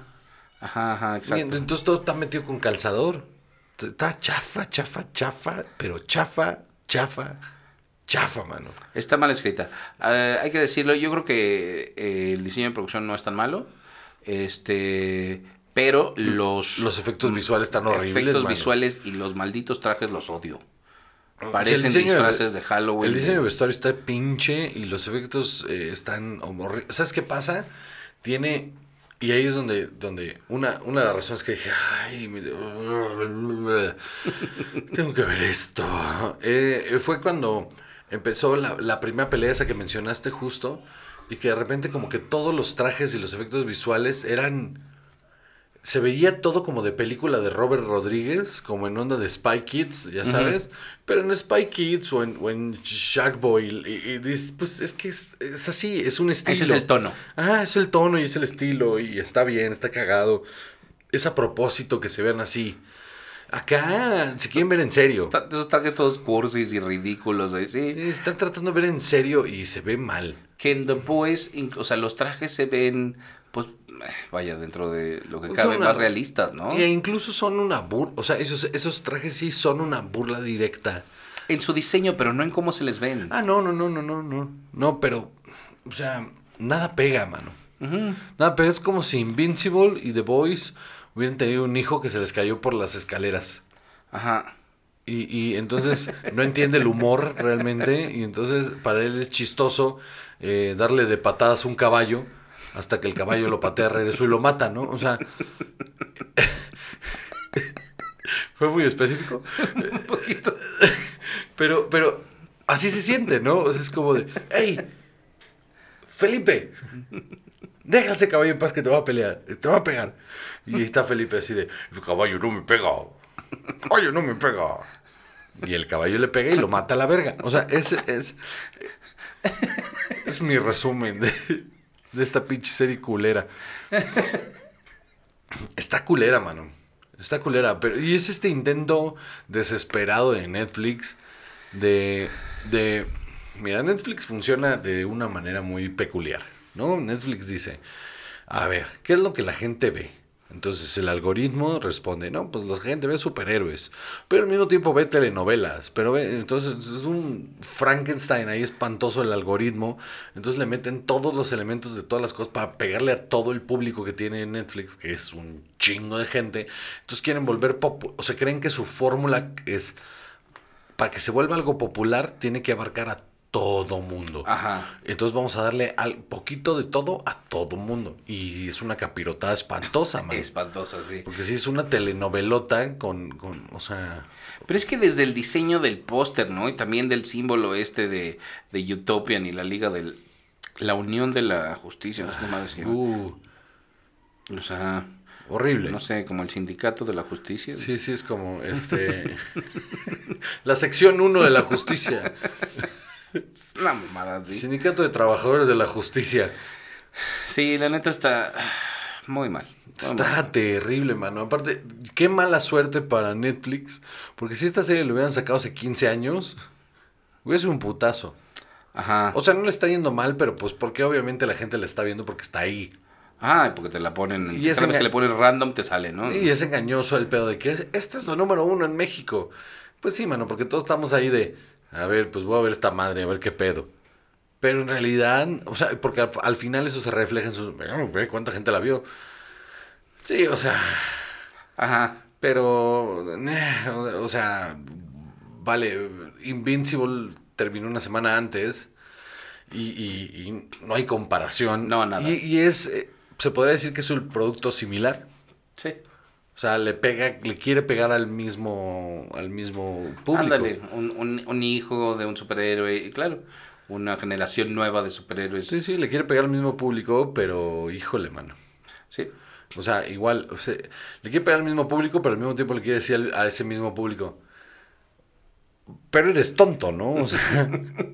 Ajá, ajá, Y exacto. entonces todo está metido con calzador. Está chafa, chafa, chafa, pero chafa, chafa, chafa, mano. Está mal escrita. Eh, hay que decirlo, yo creo que eh, el diseño de producción no es tan malo. Este, pero los Los efectos visuales están horribles, efectos mano. visuales y los malditos trajes los odio. Parecen de- disfraces de Halloween. El diseño de vestuario está pinche y los efectos eh, están horribles. ¿Sabes qué pasa? Tiene... Y ahí es donde, donde una, una de las razones que dije, ay, me- tengo que ver esto. Eh, fue cuando empezó la, la primera pelea esa que mencionaste justo y que de repente como que todos los trajes y los efectos visuales eran... Se veía todo como de película de Robert Rodríguez, como en onda de Spy Kids, ya sabes. Pero en Spy Kids o en, o en Shark Boy, y, y dices, pues es que es, es así, es un estilo. Ese es el tono. Ah, es el tono y es el estilo y está bien, está cagado. Es a propósito que se vean así. Acá se quieren ver en serio. Esos trajes todos cursis y ridículos. ahí, Sí. Están tratando de ver en serio y se ve mal. Que en The Boys, o sea, los trajes se ven, pues, vaya, dentro de lo que cabe, una- más realistas, ¿no? E incluso son una burla, o sea, esos, esos trajes sí son una burla directa. En su diseño, pero no en cómo se les ven. Ah, no, no, no, no, no, no. No, pero, o sea, nada pega, mano. Nada pega. Es como si Invincible y The Boys hubieran tenido un hijo que se les cayó por las escaleras. Ajá. Y, y entonces no entiende el humor realmente. Y entonces para él es chistoso eh, darle de patadas un caballo hasta que el caballo lo patea de regreso y lo mata, ¿no? O sea. Fue muy específico. Un poquito. Pero, pero así se siente, ¿no? O sea, es como de, ¡Ey! ¡Felipe! Deja ese caballo en paz que te va a pelear, te va a pegar. Y está Felipe así de, el caballo no me pega, el caballo no me pega. Y el caballo le pega y lo mata a la verga. O sea, ese es, es mi resumen de, de esta pinche serie culera. Está culera, mano. Está culera. Pero, y es este intento desesperado de Netflix de, de... Mira, Netflix funciona de una manera muy peculiar, ¿no? Netflix dice, a ver, ¿qué es lo que la gente ve? Entonces el algoritmo responde, no, pues la gente ve superhéroes, pero al mismo tiempo ve telenovelas, pero ve, entonces es un Frankenstein ahí espantoso el algoritmo, entonces le meten todos los elementos de todas las cosas para pegarle a todo el público que tiene Netflix, que es un chingo de gente, entonces quieren volver, pop o sea, creen que su fórmula es, para que se vuelva algo popular, tiene que abarcar a todo mundo. Ajá. Entonces vamos a darle al poquito de todo a todo mundo. Y es una capirotada espantosa, man. Espantosa, sí. Porque sí es una telenovelota con, con o sea... Pero es que desde el diseño del póster, ¿no? Y también del símbolo este de, de Utopian y la Liga del... La Unión de la Justicia, no sé cómo decir. Uh, O sea, horrible. no sé, como el Sindicato de la Justicia. Sí, sí, es como este... la sección 1 de la justicia. Una mamada, sí. Sindicato de Trabajadores de la Justicia. Sí, la neta está muy mal. Muy Está mal. terrible, mano. Aparte, qué mala suerte para Netflix. Porque si esta serie lo hubieran sacado hace 15 años, hubiera sido un putazo. Ajá. O sea, no le está yendo mal, pero pues porque obviamente la gente la está viendo porque está ahí. Ah, porque te la ponen. Y cada vez que le pones random te sale, ¿no? Y es engañoso el pedo de que es- esto es lo número uno en México. Pues sí, mano, porque todos estamos ahí de, a ver, pues voy a ver esta madre, a ver qué pedo. Pero en realidad, o sea, porque al, al final eso se refleja en sus... "Ve, Ve cuánta gente la vio. Sí, o sea, Ajá. pero... eh, o, o sea, vale, Invincible terminó una semana antes y, y- y no hay comparación. No, nada. Y, y es, eh, se podría decir que es un producto similar. Sí. O sea, le pega, le quiere pegar al mismo, al mismo público. Ándale, un, un, un hijo de un superhéroe, y claro, una generación nueva de superhéroes. Sí, sí, le quiere pegar al mismo público, pero híjole, mano. Sí. O sea, igual, o sea, le quiere pegar al mismo público, pero al mismo tiempo le quiere decir a ese mismo público. Pero eres tonto, ¿no? O sea,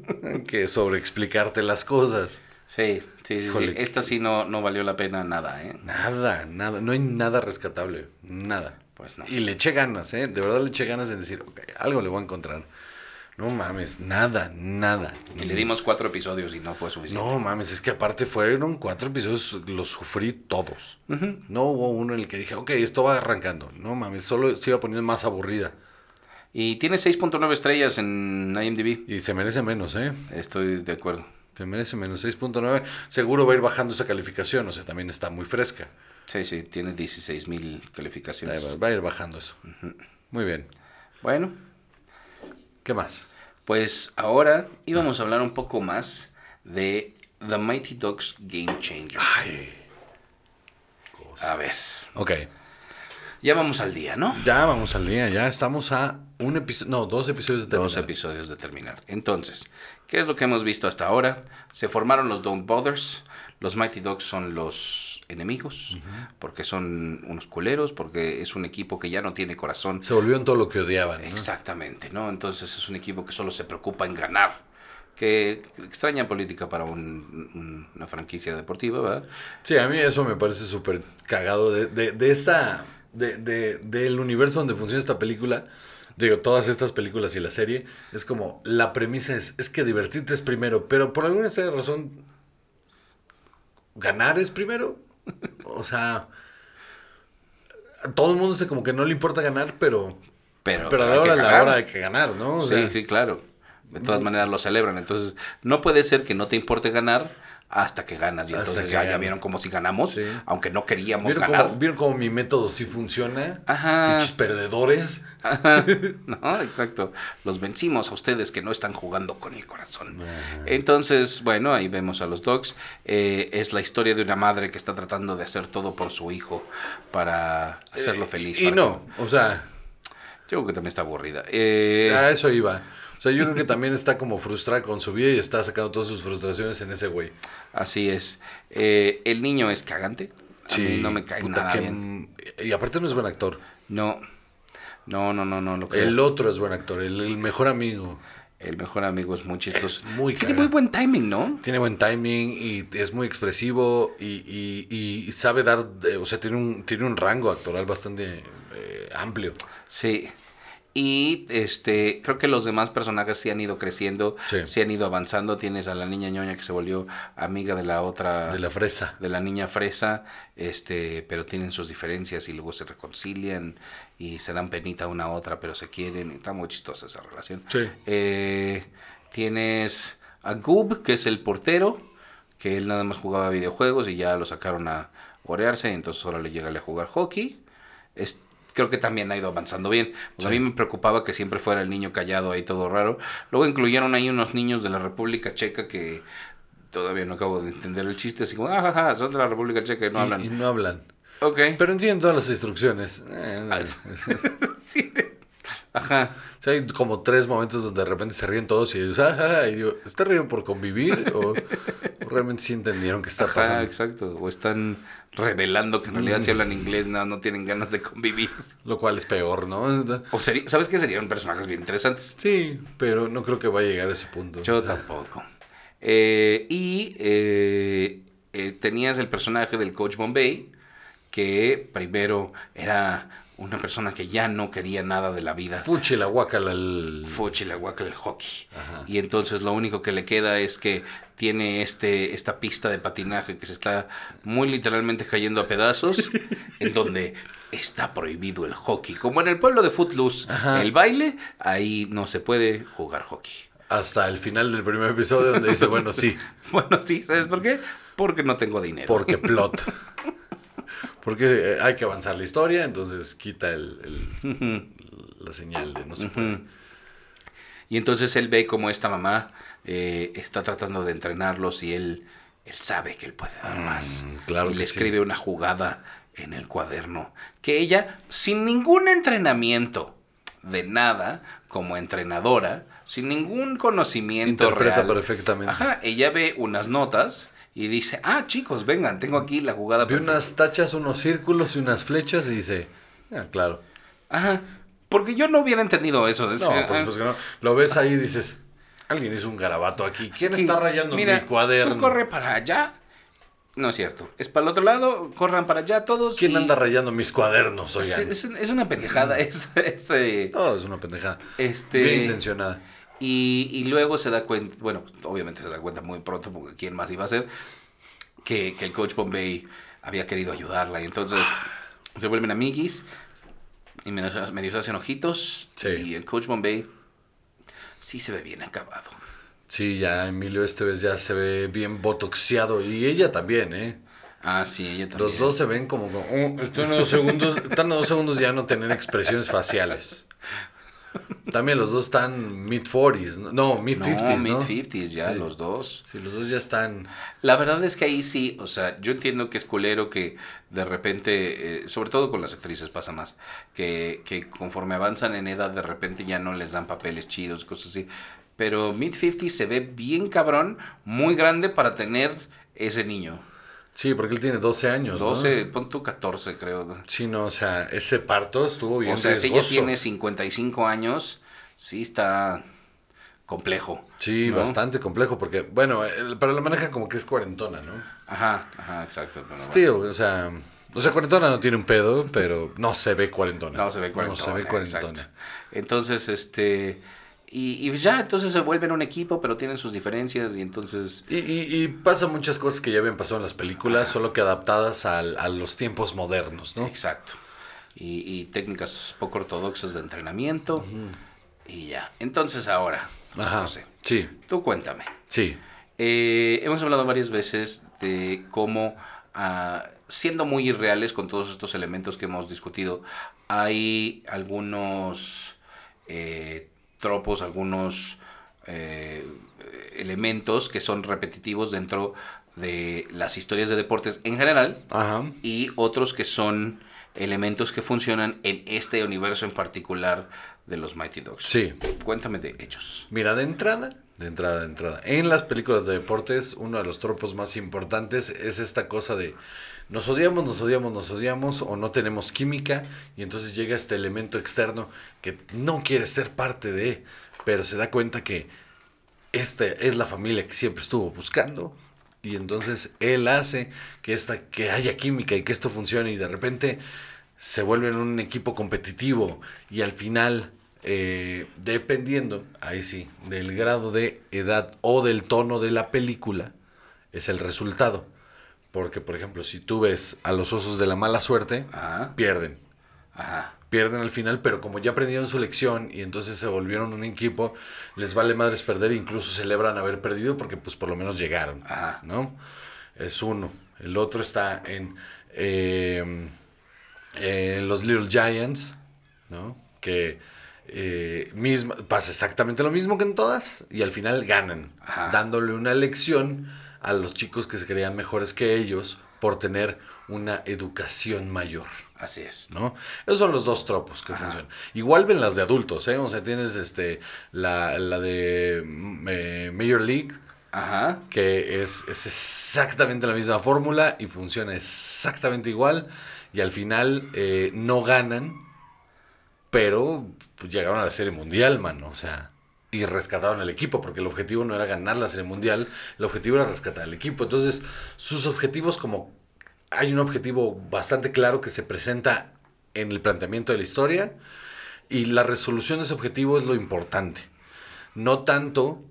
que sobreexplicarte las cosas. Sí, sí, sí, sí. Esta sí no, no valió la pena nada, ¿eh? Nada, nada, no hay nada rescatable, nada. Pues no. Y le eché ganas, ¿eh? De verdad le eché ganas en decir, ok, algo le voy a encontrar. No mames, nada, nada. Y le dimos cuatro episodios y no fue suficiente. No mames, es que aparte fueron cuatro episodios, los sufrí todos. No hubo uno en el que dije, ok, esto va arrancando. No mames, solo se iba poniendo más aburrida. Y tiene 6.9 estrellas en IMDb. Y se merece menos, ¿eh? Estoy de acuerdo. Se merece menos, 6.9. Seguro va a ir bajando esa calificación, o sea, también está muy fresca. Sí, sí, tiene 16 mil Ahí calificaciones. va, va a ir bajando eso. Muy bien. Bueno, ¿Qué más? pues ahora íbamos a hablar un poco más de The Mighty Ducks Game Changer. Ay. A ver, Ok, ya vamos al día, ¿no? ya vamos al día, ya estamos a un episodio, no, dos episodios de Dos terminar. episodios de terminar. Entonces, ¿qué es lo que hemos visto hasta ahora? Se formaron los Don't Bothers. Los Mighty Ducks son los enemigos, porque son unos culeros, porque es un equipo que ya no tiene corazón. Se volvió en todo lo que odiaban, ¿no? Exactamente, ¿no? Entonces es un equipo que solo se preocupa en ganar. Que extraña política para un- una franquicia deportiva, ¿verdad? Sí, a mí eso me parece súper cagado de, de, de esta, de, de- del universo donde funciona esta película. Digo, todas estas películas y la serie, es como, la premisa es, es que divertirte es primero, pero por alguna razón, ganar es primero. O sea, a todo el mundo se como que no le importa ganar, pero, Pero, pero a la hora, hay que ganar, ¿no? O sí, sí, claro. De todas maneras lo celebran. Entonces, no puede ser que no te importe ganar hasta que ganas. Y Hasta entonces ya, vieron como si ganamos, Sí. aunque no queríamos ¿Vieron ganar. cómo, ¿Vieron cómo mi método sí funciona? Ajá. Perdedores. Ajá. no, exacto. Los vencimos a ustedes que no están jugando con el corazón. Ajá. Entonces, bueno, ahí vemos a los dogs. Eh, es la historia de una madre que está tratando de hacer todo por su hijo para hacerlo feliz. Y para no, o sea, yo creo que también está aburrida. Eh, a eso iba. O sea, yo creo que también está como frustrada con su vida y está sacando todas sus frustraciones en ese güey. Así es. Eh, el niño es cagante. A mí no me cae nada que- bien. Y aparte no es buen actor. No. No, no, no, no. Lo creo. El otro es buen actor, el, el mejor amigo. el mejor amigo es muy chistoso. Es muy Tiene muy buen timing, ¿no? Tiene buen timing y es muy expresivo y, y- y sabe dar, eh, o sea, tiene un, tiene un rango actoral bastante eh, amplio. Sí. Y este, creo que los demás personajes sí han ido creciendo, Sí. sí, han ido avanzando. Tienes a la niña ñoña que se volvió amiga de la otra, De la fresa. de la niña fresa, este, pero tienen sus diferencias y luego se reconcilian y se dan penita una a otra, pero se quieren. Está muy chistosa esa relación. Sí. Eh, tienes a Goob, que es el portero, que él nada más jugaba videojuegos y ya lo sacaron a orearse, entonces ahora le llega a jugar hockey. Creo que también ha ido avanzando bien. Pues A mí me preocupaba que siempre fuera el niño callado ahí todo raro. Luego incluyeron ahí unos niños de la República Checa que todavía no acabo de entender el chiste, así como, ah, ja, ja, son de la República Checa y no Y- hablan. Y, no hablan. Ok. Pero entienden todas las instrucciones. Eh, Sí. Ajá. O sea, hay como tres momentos donde de repente se ríen todos y ellos, "Ah, ah", y digo, ¿está riendo por convivir? ¿O, o realmente sí entendieron qué está Ajá, pasando? exacto. O están revelando que en realidad si hablan inglés no, no tienen ganas de convivir. Lo cual es peor, ¿no? O sería, ¿Sabes qué? Serían personajes bien interesantes. Sí, pero no creo que vaya a llegar a ese punto. Yo tampoco. Eh, y eh, eh, tenías el personaje del Coach Bombay, que primero era una persona que ya no quería nada de la vida. Fuchi la guacala el... Fuchi la guaca el hockey. Ajá. Y entonces lo único que le queda es que tiene este, esta pista de patinaje que se está muy literalmente cayendo a pedazos, en donde está prohibido el hockey. Como en el pueblo de Footloose, Ajá. el baile, ahí no se puede jugar hockey. Hasta el final del primer episodio donde dice, bueno, sí, Bueno, sí, ¿sabes por qué? Porque no tengo dinero. porque plot. Porque eh, hay que avanzar la historia, entonces quita el, el- la señal de no se puede. Y entonces él ve como esta mamá eh, está tratando de entrenarlos y él, él sabe que él puede dar más. Mm, claro y le sí. escribe una jugada en el cuaderno que ella, sin ningún entrenamiento de nada, como entrenadora, sin ningún conocimiento Interpreta real, perfectamente. Ajá, ella ve unas notas y dice, ah, chicos, vengan, tengo aquí la jugada. Perfecta". unas tachas, unos círculos y unas flechas y dice, ah, claro. Ajá, porque yo no hubiera entendido eso. No, Es- por ah, supuesto que no. Lo ves ahí y dices, alguien hizo un garabato aquí. ¿Quién está rayando mira, mi cuaderno? Tú corre para allá. No es cierto. Es para el otro lado, corran para allá todos. ¿Quién y- anda rayando mis cuadernos, Es, oigan? es un- es una pendejada. Es, es, eh, Todo es una pendejada. este, Bien intencionada. Y, y luego se da cuenta, bueno, obviamente se da cuenta muy pronto, porque quién más iba a ser, que, que el coach Bombay había querido ayudarla. Y entonces se vuelven amiguis y medio, se- medio hacen ojitos. Sí. Y el coach Bombay sí se ve bien acabado. Sí, ya Emilio este vez ya se ve bien botoxeado. Y ella también, ¿eh? Ah, sí, ella también. Los dos se ven como... como, "Oh, están a dos segundos, están a dos segundos ya no tener expresiones faciales. También los dos están mid-40s. No, no mid-50s, no, ¿no? mid-50s ya, Sí. los dos. Sí, los dos ya están... La verdad es que ahí sí, o sea, yo entiendo que es culero que de repente, eh, sobre todo con las actrices pasa más, que, que conforme avanzan en edad de repente ya no les dan papeles chidos, cosas así. Pero mid-50 se ve bien cabrón, muy grande para tener ese niño. Sí, porque él tiene 12 años, ¿no? 12, pon tú 14 creo. Sí, no, o sea, ese parto estuvo bien O sea, si ella tiene 55 años, sí está complejo. Sí, ¿no? bastante complejo, porque, bueno, el- pero la maneja como que es cuarentona, ¿no? Ajá, ajá, exacto. pero bueno. Still, o sea, o sea, cuarentona no tiene un pedo, pero no se ve cuarentona. No se ve cuarentona. No se ve cuarentona. exacto. Entonces, este. Y, y ya, entonces se vuelven un equipo, pero tienen sus diferencias y entonces. Y, y, y pasa muchas cosas que ya habían pasado en las películas, solo que adaptadas al- a los tiempos modernos, ¿no? Exacto. Y, técnicas poco ortodoxas de entrenamiento. Y ya. Entonces ahora, Ajá. José, Sí, tú cuéntame. sí. Eh, hemos hablado varias veces de cómo, ah, siendo muy irreales con todos estos elementos que hemos discutido, hay algunos eh, tropos, algunos eh, elementos que son repetitivos dentro de las historias de deportes en general Ajá. y otros que son elementos que funcionan en este universo en particular de los Mighty Dogs. Sí. Cuéntame de ellos. Mira, de entrada, de entrada, de entrada. En las películas de deportes, uno de los tropos más importantes es esta cosa de nos odiamos, nos odiamos, nos odiamos o no tenemos química y entonces llega este elemento externo que no quiere ser parte de, pero se da cuenta que esta es la familia que siempre estuvo buscando y entonces él hace que esta que haya química y que esto funcione y de repente se vuelven un equipo competitivo y al final eh, dependiendo ahí sí del grado de edad o del tono de la película es el resultado porque por ejemplo si tú ves a los osos de la mala suerte Ajá. pierden Ajá. Pierden al final, pero como ya aprendieron su lección y entonces se volvieron un equipo, les vale madres perder, incluso celebran haber perdido porque pues por lo menos llegaron, Ajá. ¿no? Es uno. El otro está en, eh, los Little Giants, ¿no? Que eh, misma, pasa exactamente lo mismo que en todas y al final ganan, Ajá. dándole una lección a los chicos que se creían mejores que ellos por tener una educación mayor. Así es. ¿no? Esos son los dos tropos que Ajá. funcionan. Igual ven las de adultos, ¿eh? O sea, tienes este la, la de mm, eh, Major League, Ajá. que es, es exactamente la misma fórmula y funciona exactamente igual. Y al final eh, no ganan, pero pues, llegaron a la Serie Mundial, mano. O sea, y rescataron el equipo, porque el objetivo no era ganar la Serie Mundial, el objetivo era rescatar el equipo. Entonces, sus objetivos como... Hay un objetivo bastante claro que se presenta en el planteamiento de la historia y la resolución de ese objetivo es lo importante. No tanto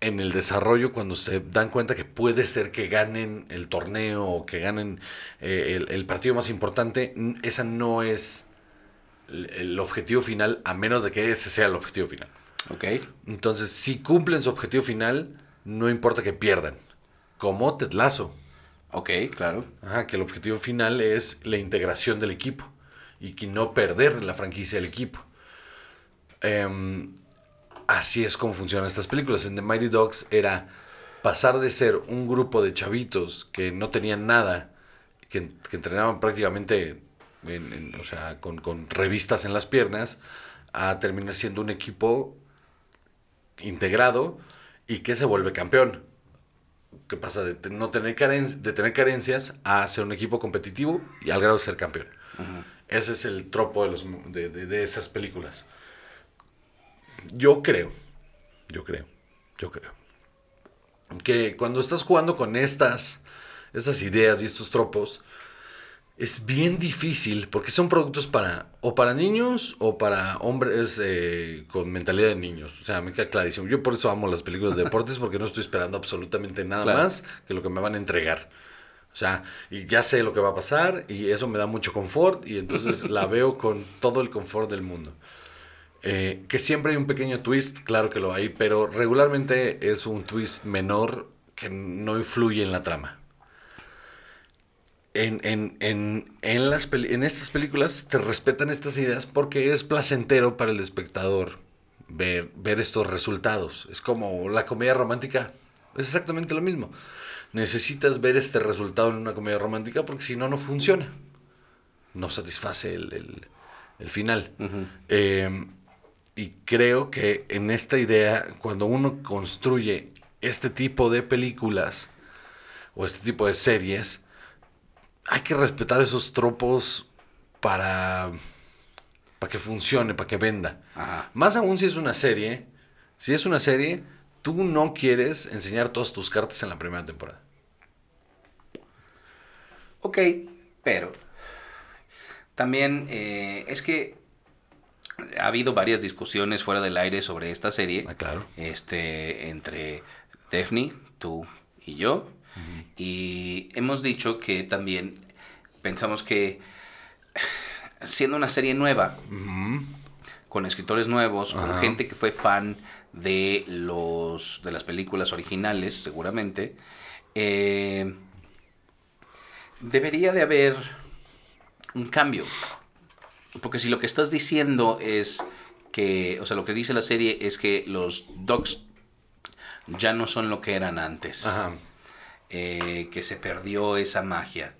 en el desarrollo cuando se dan cuenta que puede ser que ganen el torneo o que ganen eh, el, el partido más importante, esa no es el, el objetivo final, a menos de que ese sea el objetivo final. Ok. Entonces, si cumplen su objetivo final, no importa que pierdan. Como Ted Lasso. Ok, claro. Ajá, que el objetivo final es la integración del equipo y que no perder la franquicia del equipo. Em, así es como funcionan estas películas. En The Mighty Dogs era pasar de ser un grupo de chavitos que no tenían nada, que, que entrenaban prácticamente en- en- o sea, con, con revistas en las piernas, a terminar siendo un equipo integrado y que se vuelve campeón que pasa de no tener caren- de tener carencias a ser un equipo competitivo y al grado de ser campeón. Ese es el tropo de, los, de, de- de esas películas. Yo creo, yo creo, yo creo, que cuando estás jugando con estas, estas ideas y estos tropos, es bien difícil porque son productos para o para niños o para hombres eh, con mentalidad de niños. O sea, me queda clarísimo. Yo por eso amo las películas de deportes porque no estoy esperando absolutamente nada Claro. más que lo que me van a entregar. O sea, y ya sé lo que va a pasar y eso me da mucho confort y entonces la veo con todo el confort del mundo. Eh, que siempre hay un pequeño twist, claro que lo hay, pero regularmente es un twist menor que no influye en la trama. En, en, en, en, las peli- en estas películas te respetan estas ideas porque es placentero para el espectador ver, ver estos resultados. Es como la comedia romántica, es exactamente lo mismo. Necesitas ver este resultado en una comedia romántica porque si no, no funciona. No satisface el, el- el final. Eh, y creo que en esta idea, cuando uno construye este tipo de películas o este tipo de series, hay que respetar esos tropos para, para que funcione, para que venda. Ajá. Más aún si es una serie, si es una serie, tú no quieres enseñar todas tus cartas en la primera temporada. Ok, pero también eh, es que ha habido varias discusiones fuera del aire sobre esta serie. Ah, claro. Este, entre Daphne, tú y yo. Y hemos dicho que también pensamos que siendo una serie nueva, con escritores nuevos, con gente que fue fan de los de las películas originales, seguramente, eh, debería de haber un cambio. Porque si lo que estás diciendo es que, o sea, lo que dice la serie es que los dogs ya no son lo que eran antes, Ajá. Eh, que se perdió esa magia.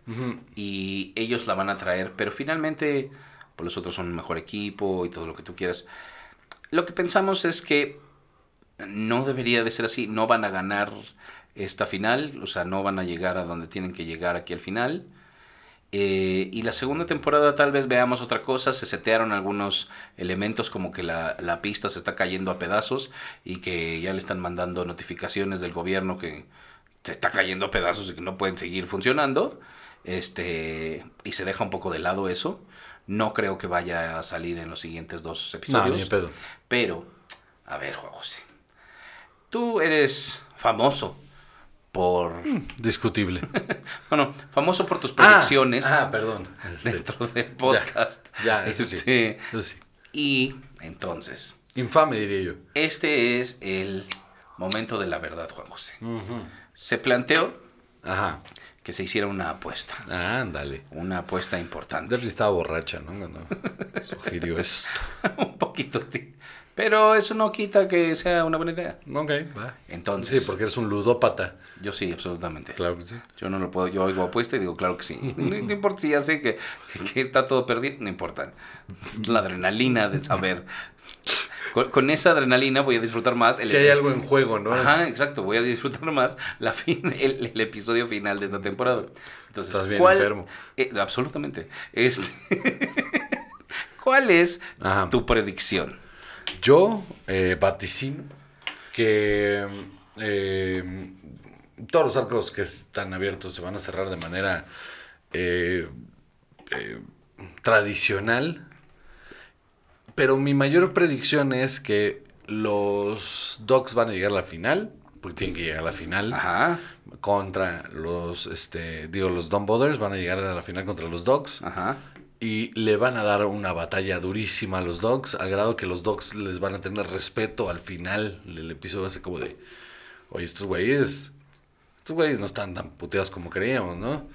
Y ellos la van a traer, pero finalmente pues los otros son un mejor equipo y todo lo que tú quieras. Lo que pensamos es que no debería de ser así, no van a ganar esta final, o sea, no van a llegar a donde tienen que llegar aquí al final. Eh, y la segunda temporada tal vez veamos otra cosa, se setearon algunos elementos como que la, la pista se está cayendo a pedazos y que ya le están mandando notificaciones del gobierno que se está cayendo a pedazos y que no pueden seguir funcionando. Este, y se deja un poco de lado eso. No creo que vaya a salir en los siguientes dos No, episodios. ni de pedo. Pero, a ver, Juan José. Tú eres famoso por. Discutible. Bueno, famoso por tus predicciones Ah, ah, perdón. Este, dentro del podcast. Ya, eso sí. Este, eso sí. Y entonces, Infame, diría yo. este es el momento de la verdad, Juan José. Se planteó Ajá. que se hiciera una apuesta. Ándale. Una apuesta importante. Estaba borracha, ¿no? Cuando sugirió esto. Un poquito, sí. Pero eso no quita que sea una buena idea. Ok, va. Entonces, Sí, porque eres un ludópata. yo sí, absolutamente. Claro que sí. Yo no lo puedo, yo oigo apuesta y digo, claro que sí. No, no importa si ya sé que, que está todo perdido, no importa. La adrenalina de saber. Con, con esa adrenalina voy a disfrutar más. El, Que hay algo en juego, ¿no? Ajá, exacto, voy a disfrutar más la fin, el, el episodio final de esta temporada. Entonces, Estás bien ¿cuál- enfermo. eh, absolutamente. Este, ¿Cuál es Ajá. tu predicción? Yo eh, vaticino que eh, todos los arcos que están abiertos se van a cerrar de manera eh, tradicional. Pero mi mayor predicción es que los Dogs van a llegar a la final, porque tienen que llegar a la final. Ajá, Contra los, este, digo, los Dumb Brothers van a llegar a la final contra los Dogs. ajá. Y le van a dar una batalla durísima a los Dogs, al grado que los Dogs les van a tener respeto al final del episodio. Así como de, oye, estos güeyes, estos güeyes no están tan puteados como creíamos, ¿no?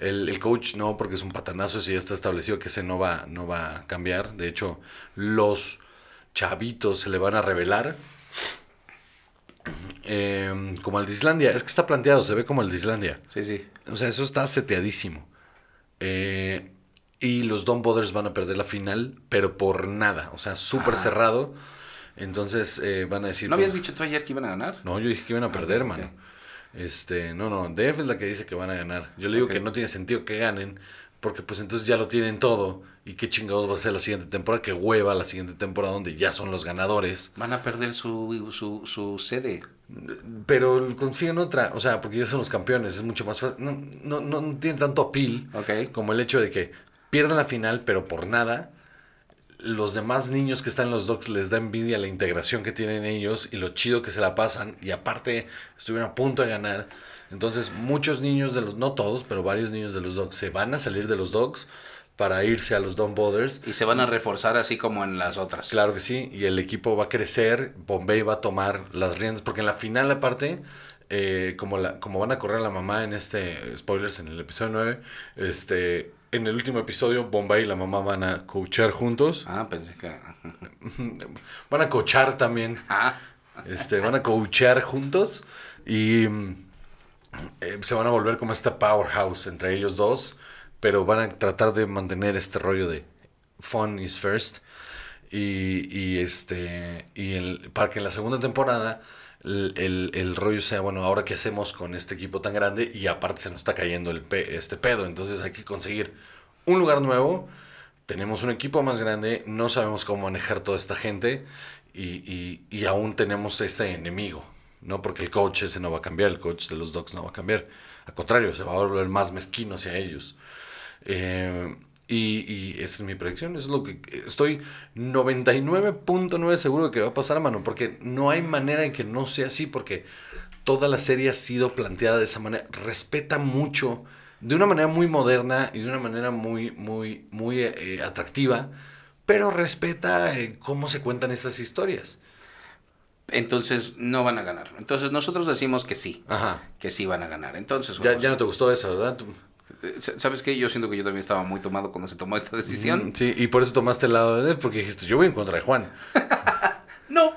El, el coach no, porque es un patanazo, ese ya está establecido que ese no va, no va a cambiar. De hecho, los chavitos se le van a revelar. Eh, como el de Islandia, es que está planteado, se ve como el de Islandia. Sí, sí. O sea, eso está seteadísimo. Eh, y los Don Brothers van a perder la final, pero por nada. O sea, súper Ah. cerrado. Entonces eh, van a decir... ¿No habías pues, dicho tú ayer que iban a ganar? No, yo dije que iban a perder, ok, mano. Este, no, no, Def es la que dice que van a ganar. Yo le digo que no tiene sentido que ganen, porque pues entonces ya lo tienen todo. ¿Y qué chingados va a ser la siguiente temporada? Que hueva la siguiente temporada donde ya son los ganadores. Van a perder su, su, su sede. Pero consiguen otra, o sea, porque ya son los campeones, es mucho más fácil. No, no, no, no tiene tanto. Ok. Como el hecho de que pierdan la final, pero por nada. Los demás niños que están en los Dogs les da envidia la integración que tienen ellos y lo chido que se la pasan. Y aparte, estuvieron a punto de ganar. Entonces, muchos niños de los, no todos, pero varios niños de los Dogs se van a salir de los Dogs para irse a los Don Brothers. Y se van a reforzar así como en las otras. Claro que sí, y el equipo va a crecer, Bombay va a tomar las riendas, porque en la final aparte, eh, como, la, como van a correr la mamá en este, spoilers en el episodio 9, este, en el último episodio Bombay y la mamá van a coachar juntos, Ah, pensé que... van a coachar también, Ah, este, van a coachear juntos y eh, se van a volver como esta powerhouse entre ellos dos, pero van a tratar de mantener este rollo de fun is first. Y, y este y el, para que en la segunda temporada el, el- el rollo sea bueno ahora qué hacemos con este equipo tan grande y aparte se nos está cayendo el pe- este pedo. Entonces hay que conseguir un lugar nuevo. Tenemos un equipo más grande no sabemos cómo manejar toda esta gente y, y, y aún tenemos este enemigo no porque el coach ese no va a cambiar el coach de los Dogs no va a cambiar. Al contrario se va a volver más mezquino hacia ellos. Eh, y, y esa es mi predicción, eso es lo que estoy 99.9 seguro de que va a pasar, mano, porque no hay manera en que no sea así, porque toda la serie ha sido planteada de esa manera, respeta mucho, de una manera muy moderna y de una manera muy, muy, muy eh, atractiva, pero respeta eh, cómo se cuentan estas historias. entonces no van a ganar. Entonces nosotros decimos que sí, Ajá. que sí van a ganar. Entonces, Ya, ya no te gustó eso, ¿verdad? ¿Sabes qué? Yo siento que yo también estaba muy tomado cuando se tomó esta decisión. Mm, Sí, y por eso tomaste el lado de Dev, porque dijiste, yo voy en contra de Juan. No,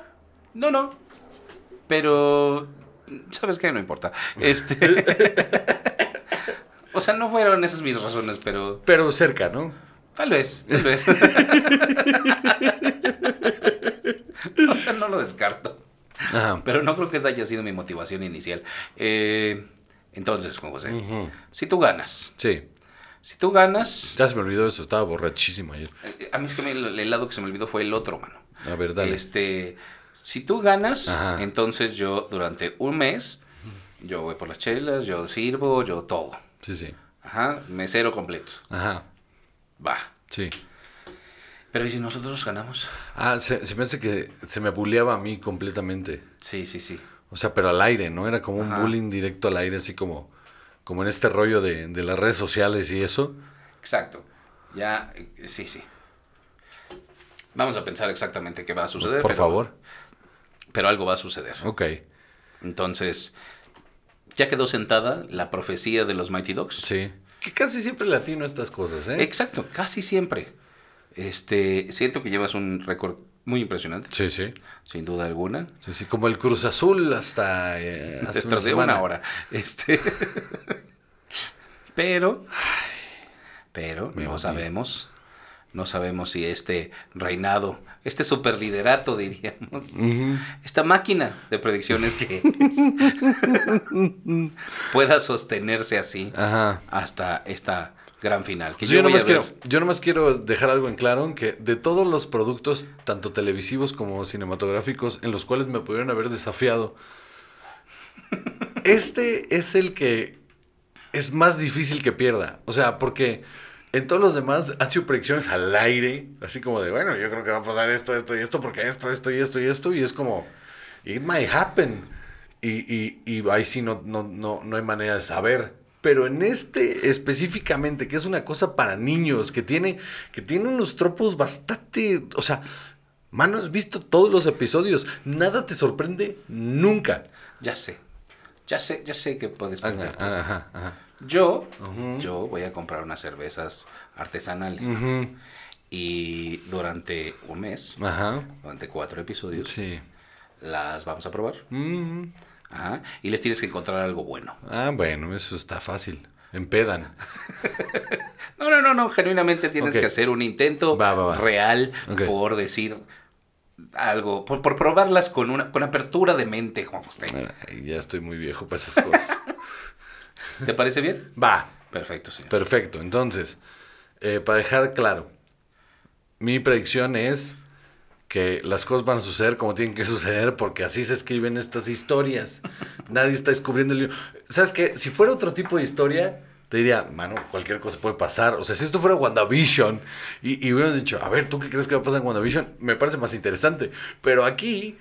no, no. Pero, ¿sabes qué? No importa. Este... o sea, no fueron esas mis razones, pero Pero cerca, ¿no? tal vez, tal vez. o sea, no lo descarto. Ajá. Pero no creo que esa haya sido mi motivación inicial. Eh, entonces, Juan José, Ujú. si tú ganas, Sí. Si tú ganas... Ya se me olvidó eso, estaba borrachísimo ayer. eh, A mí es que el helado que se me olvidó fue el otro, mano. A ver, dale. Este, si tú ganas, Ajá. entonces yo durante un mes, yo voy por las chelas, yo sirvo, yo todo. Sí, sí. Ajá, mesero completo. Ajá, Va. sí. Pero ¿y si nosotros ganamos? Ah, se, se me hace que se me buleaba a mí completamente. Sí, sí, sí. O sea, pero al aire, ¿no? Era como un bullying directo al aire, así como, como en este rollo de, de las redes sociales y eso. Exacto. Ya, eh, sí, sí. Vamos a pensar exactamente qué va a suceder. Por pero- favor. Pero algo va a suceder. Ok. Entonces, ya quedó sentada la profecía de los Mighty Dogs. Sí. Que casi siempre latino estas cosas, ¿eh? Exacto, casi siempre. Este, siento que llevas un récord muy impresionante, Sí, sí. sin duda alguna. Sí, sí. Como el Cruz Azul hasta eh, hace Detrás de una hora. Este. pero. Pero Me no odio. sabemos. No sabemos si este reinado, este superliderato, diríamos, esta máquina de predicciones que pueda sostenerse así Ajá. hasta esta gran final. Que Pues yo, yo, nomás quiero, yo nomás quiero dejar algo en claro, que de todos los productos, tanto televisivos como cinematográficos, en los cuales me pudieron haber desafiado, este es el que es más difícil que pierda. O sea, porque en todos los demás han sido predicciones al aire, así como de, bueno, yo creo que va a pasar esto, esto y esto, porque esto, esto y esto y esto, y es como, it might happen. Y, y, y ahí sí no, no, no, no hay manera de saber. Pero en este específicamente, que es una cosa para niños, que tiene, que tiene unos tropos bastante. O sea, mano, has visto todos los episodios. Nada te sorprende nunca. Ya sé. Ya sé, ya sé que puedes Ajá, ajá, ajá. Yo, yo voy a comprar unas cervezas artesanales. Ujú. Y durante un mes, durante cuatro episodios, Sí. las vamos a probar. Mm. Ajá. Y les tienes que encontrar algo bueno. Ah, bueno, eso está fácil. Empedan. No, no, no, no. Genuinamente tienes que hacer un intento Va, va, va. real por decir algo, por, por probarlas con una con apertura de mente, Juan José. Ay, ya estoy muy viejo para esas cosas. ¿Te parece bien? Va. Perfecto, señor. Perfecto. Entonces, eh, para dejar claro, mi predicción es que las cosas van a suceder como tienen que suceder porque así se escriben estas historias. Nadie está descubriendo el libro. ¿Sabes qué? Si fuera otro tipo de historia, te diría, mano, cualquier cosa puede pasar. O sea, si esto fuera WandaVision y, y hubieras dicho, a ver, ¿tú qué crees que va a pasar en WandaVision? Me parece más interesante. Pero aquí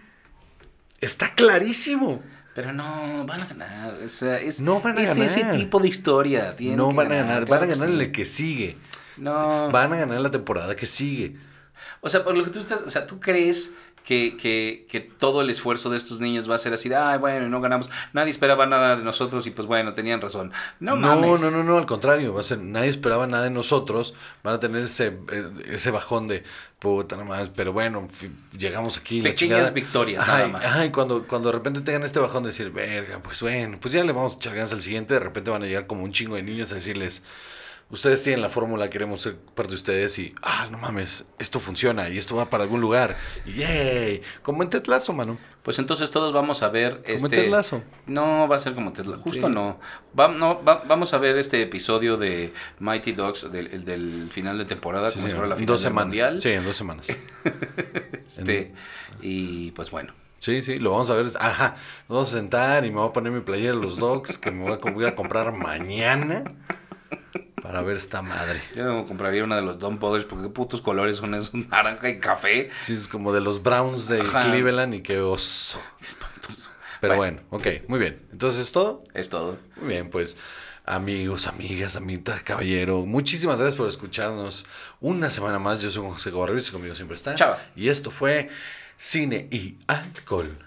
está clarísimo. Pero no, van a ganar. O sea, es, No van a es ese tipo de historia. tienen No van a ganar, claro van a ganar sí. en el que sigue. No. Van a ganar la temporada que sigue. O sea, por lo que tú estás, o sea, tú crees que, que, que todo el esfuerzo de estos niños va a ser así de, ay, bueno, no ganamos, nadie esperaba nada de nosotros y pues bueno, tenían razón. No, No, mames. no, no, no, al contrario, va a ser, nadie esperaba nada de nosotros, van a tener ese, eh, ese bajón de puta nada más, pero bueno, llegamos aquí. la Pequeñas chingada. victorias, nada más. ajá, y cuando, cuando de repente tengan este bajón de decir, verga, pues bueno, pues ya le vamos a echar ganas al siguiente, de repente van a llegar como un chingo de niños a decirles, ustedes tienen la fórmula, queremos ser parte de ustedes y, ah, no mames, esto funciona y esto va para algún lugar. Y yay, como en Tetlazo, mano. Pues entonces todos vamos a ver Como en este... Ted Lasso. No, va a ser como Ted Lasso. Justo Sí. no. Va- no, va- vamos a ver este episodio de Mighty Dogs del, el del final de temporada, Sí, como si fuera la final dos del semanas. mundial. Sí, en dos semanas. Este, y pues bueno. Sí, sí, lo vamos a ver. Ajá, nos vamos a sentar y me voy a poner mi playera de los dogs que me voy a, com- voy a comprar mañana para ver esta madre. Yo compraría una de los Don Brothers porque qué putos colores son esos, naranja y café. Sí, es como de los Browns de Ajá. Cleveland y qué oso. Espantoso. Pero bueno, ok, muy bien. Entonces, ¿es todo? Es todo. Muy bien, pues amigos, amigas, amitas, caballero, muchísimas gracias por escucharnos una semana más. Yo soy José Cobarrubias y conmigo siempre está. Chao. Y esto fue Cine y Alcohol.